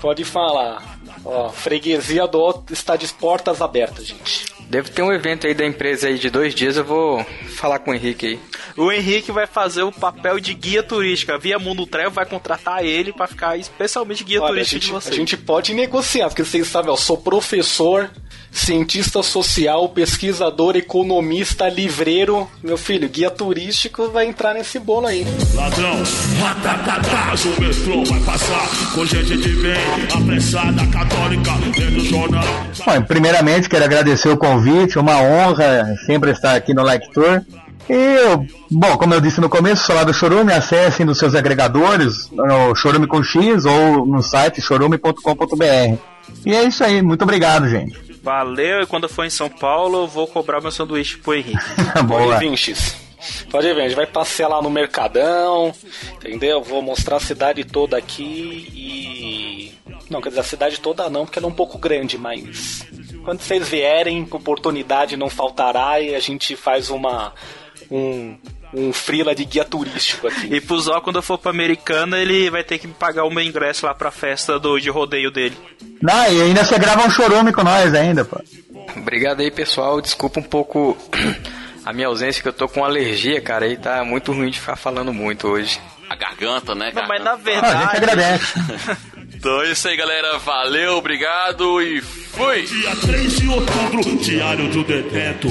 Pode falar. Ó, freguesia do Alto está de portas abertas, gente. Deve ter um evento aí da empresa aí de dois dias, eu vou falar com o Henrique aí. O Henrique vai fazer o papel de guia turística. Via Mundo Travel vai contratar ele pra ficar especialmente guia Olha, a turístico de gente, vocês. a gente pode negociar, porque vocês sabem, eu sou professor, cientista social, pesquisador, economista, livreiro. Meu filho, guia turístico vai entrar nesse bolo aí. Ladrão, ratatatá, o metrô vai passar com gente de bem, apressada, católica, jornal. Bom, primeiramente quero agradecer o convite, uma honra sempre estar aqui no Like Tour. E, eu- bom, como eu disse no começo, sou lá do Chorume, acessem nos seus agregadores, no Chorume com X ou no site chorume.com.br. E é isso aí, muito obrigado, gente. Valeu, e quando eu for em São Paulo, eu vou cobrar meu sanduíche pro Henrique. <laughs> Boa. Pode vir, X. Pode vir, a gente vai passear lá no Mercadão, entendeu? Vou mostrar a cidade toda aqui e. Não, quer dizer, a cidade toda não, porque ela é um pouco grande, mas. Quando vocês vierem, oportunidade não faltará e a gente faz uma. um. Um frila de guia turístico aqui. E pro Zó, quando eu for pra Americana, ele vai ter que me pagar o meu ingresso lá pra festa do, de rodeio dele. Não, e ainda você grava um chorume com nós ainda, pô. Obrigado aí, pessoal. Desculpa um pouco <clears throat> a minha ausência, que eu tô com alergia, cara, e tá muito ruim de ficar falando muito hoje. A garganta, né? Não, mas na verdade. a gente agradece. <laughs> Então é isso aí, galera. Valeu, obrigado e fui! Dia 3 de outubro, Diário do Detento.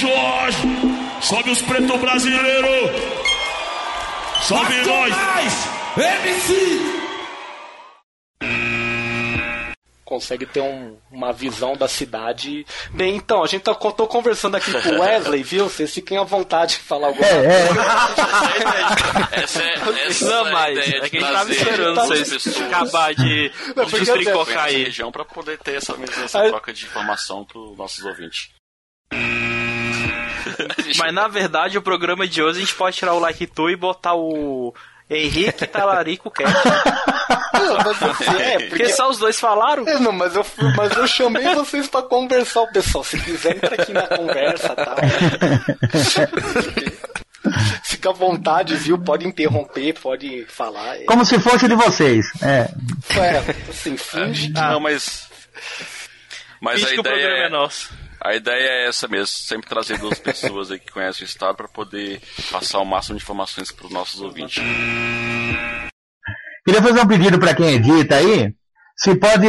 Jorge! Salve os preto brasileiros! Salve nós! MC! consegue ter um- uma visão da cidade. Bem, então, a gente tá, tô conversando aqui com o Wesley, viu? Vocês fiquem à vontade de falar alguma É, coisa. Essa é, essa Não, é a mas ideia é de que a gente tava esperando as vocês acabar de destricocar conhecer aí. região para poder ter essa, essa Aí- troca de informação para os nossos ouvintes. <laughs> Mas na verdade, o programa de hoje a gente pode tirar o like tu e botar o Henrique Talarico Cat. <laughs> Não, mas assim, é, porque... Porque só os dois falaram. É, não, mas eu, fui- mas eu chamei vocês pra conversar, o pessoal. Se quiser, entra aqui na conversa, tá? <laughs> Fica à vontade, viu? Pode interromper, pode falar. É, Como se fosse de vocês. É. é, assim, finge que... Não, mas. Mas Finge a que o programa ideia é nosso. A ideia é essa mesmo, sempre trazer duas pessoas aí que conhecem o estado para poder passar o máximo de informações para os nossos ouvintes. Queria fazer um pedido para quem edita aí. Se pode,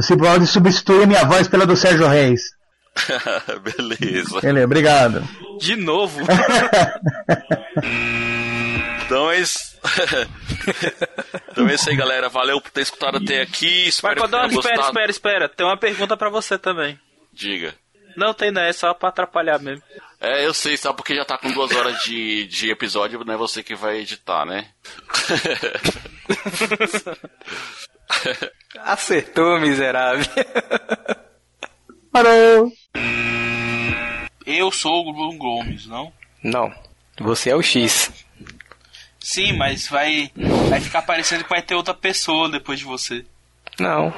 se pode substituir a minha voz pela do Sérgio Reis. <laughs> Beleza. Ele, obrigado. De novo. <laughs> Então é isso. <laughs> então é isso aí, galera. Valeu por ter escutado até aqui. Mas Espero que Codão, tenham espera, gostado. espera, espera. Tem uma pergunta pra você também. Diga. Não tem não, é só pra atrapalhar mesmo. É, eu sei, sabe porque já tá com duas horas de, de episódio, não é você que vai editar, né? <laughs> Acertou, miserável. Parou. Eu sou o Bruno Gomes, não? Não, você é o X. Sim, mas vai, vai ficar parecendo que vai ter outra pessoa depois de você. Não,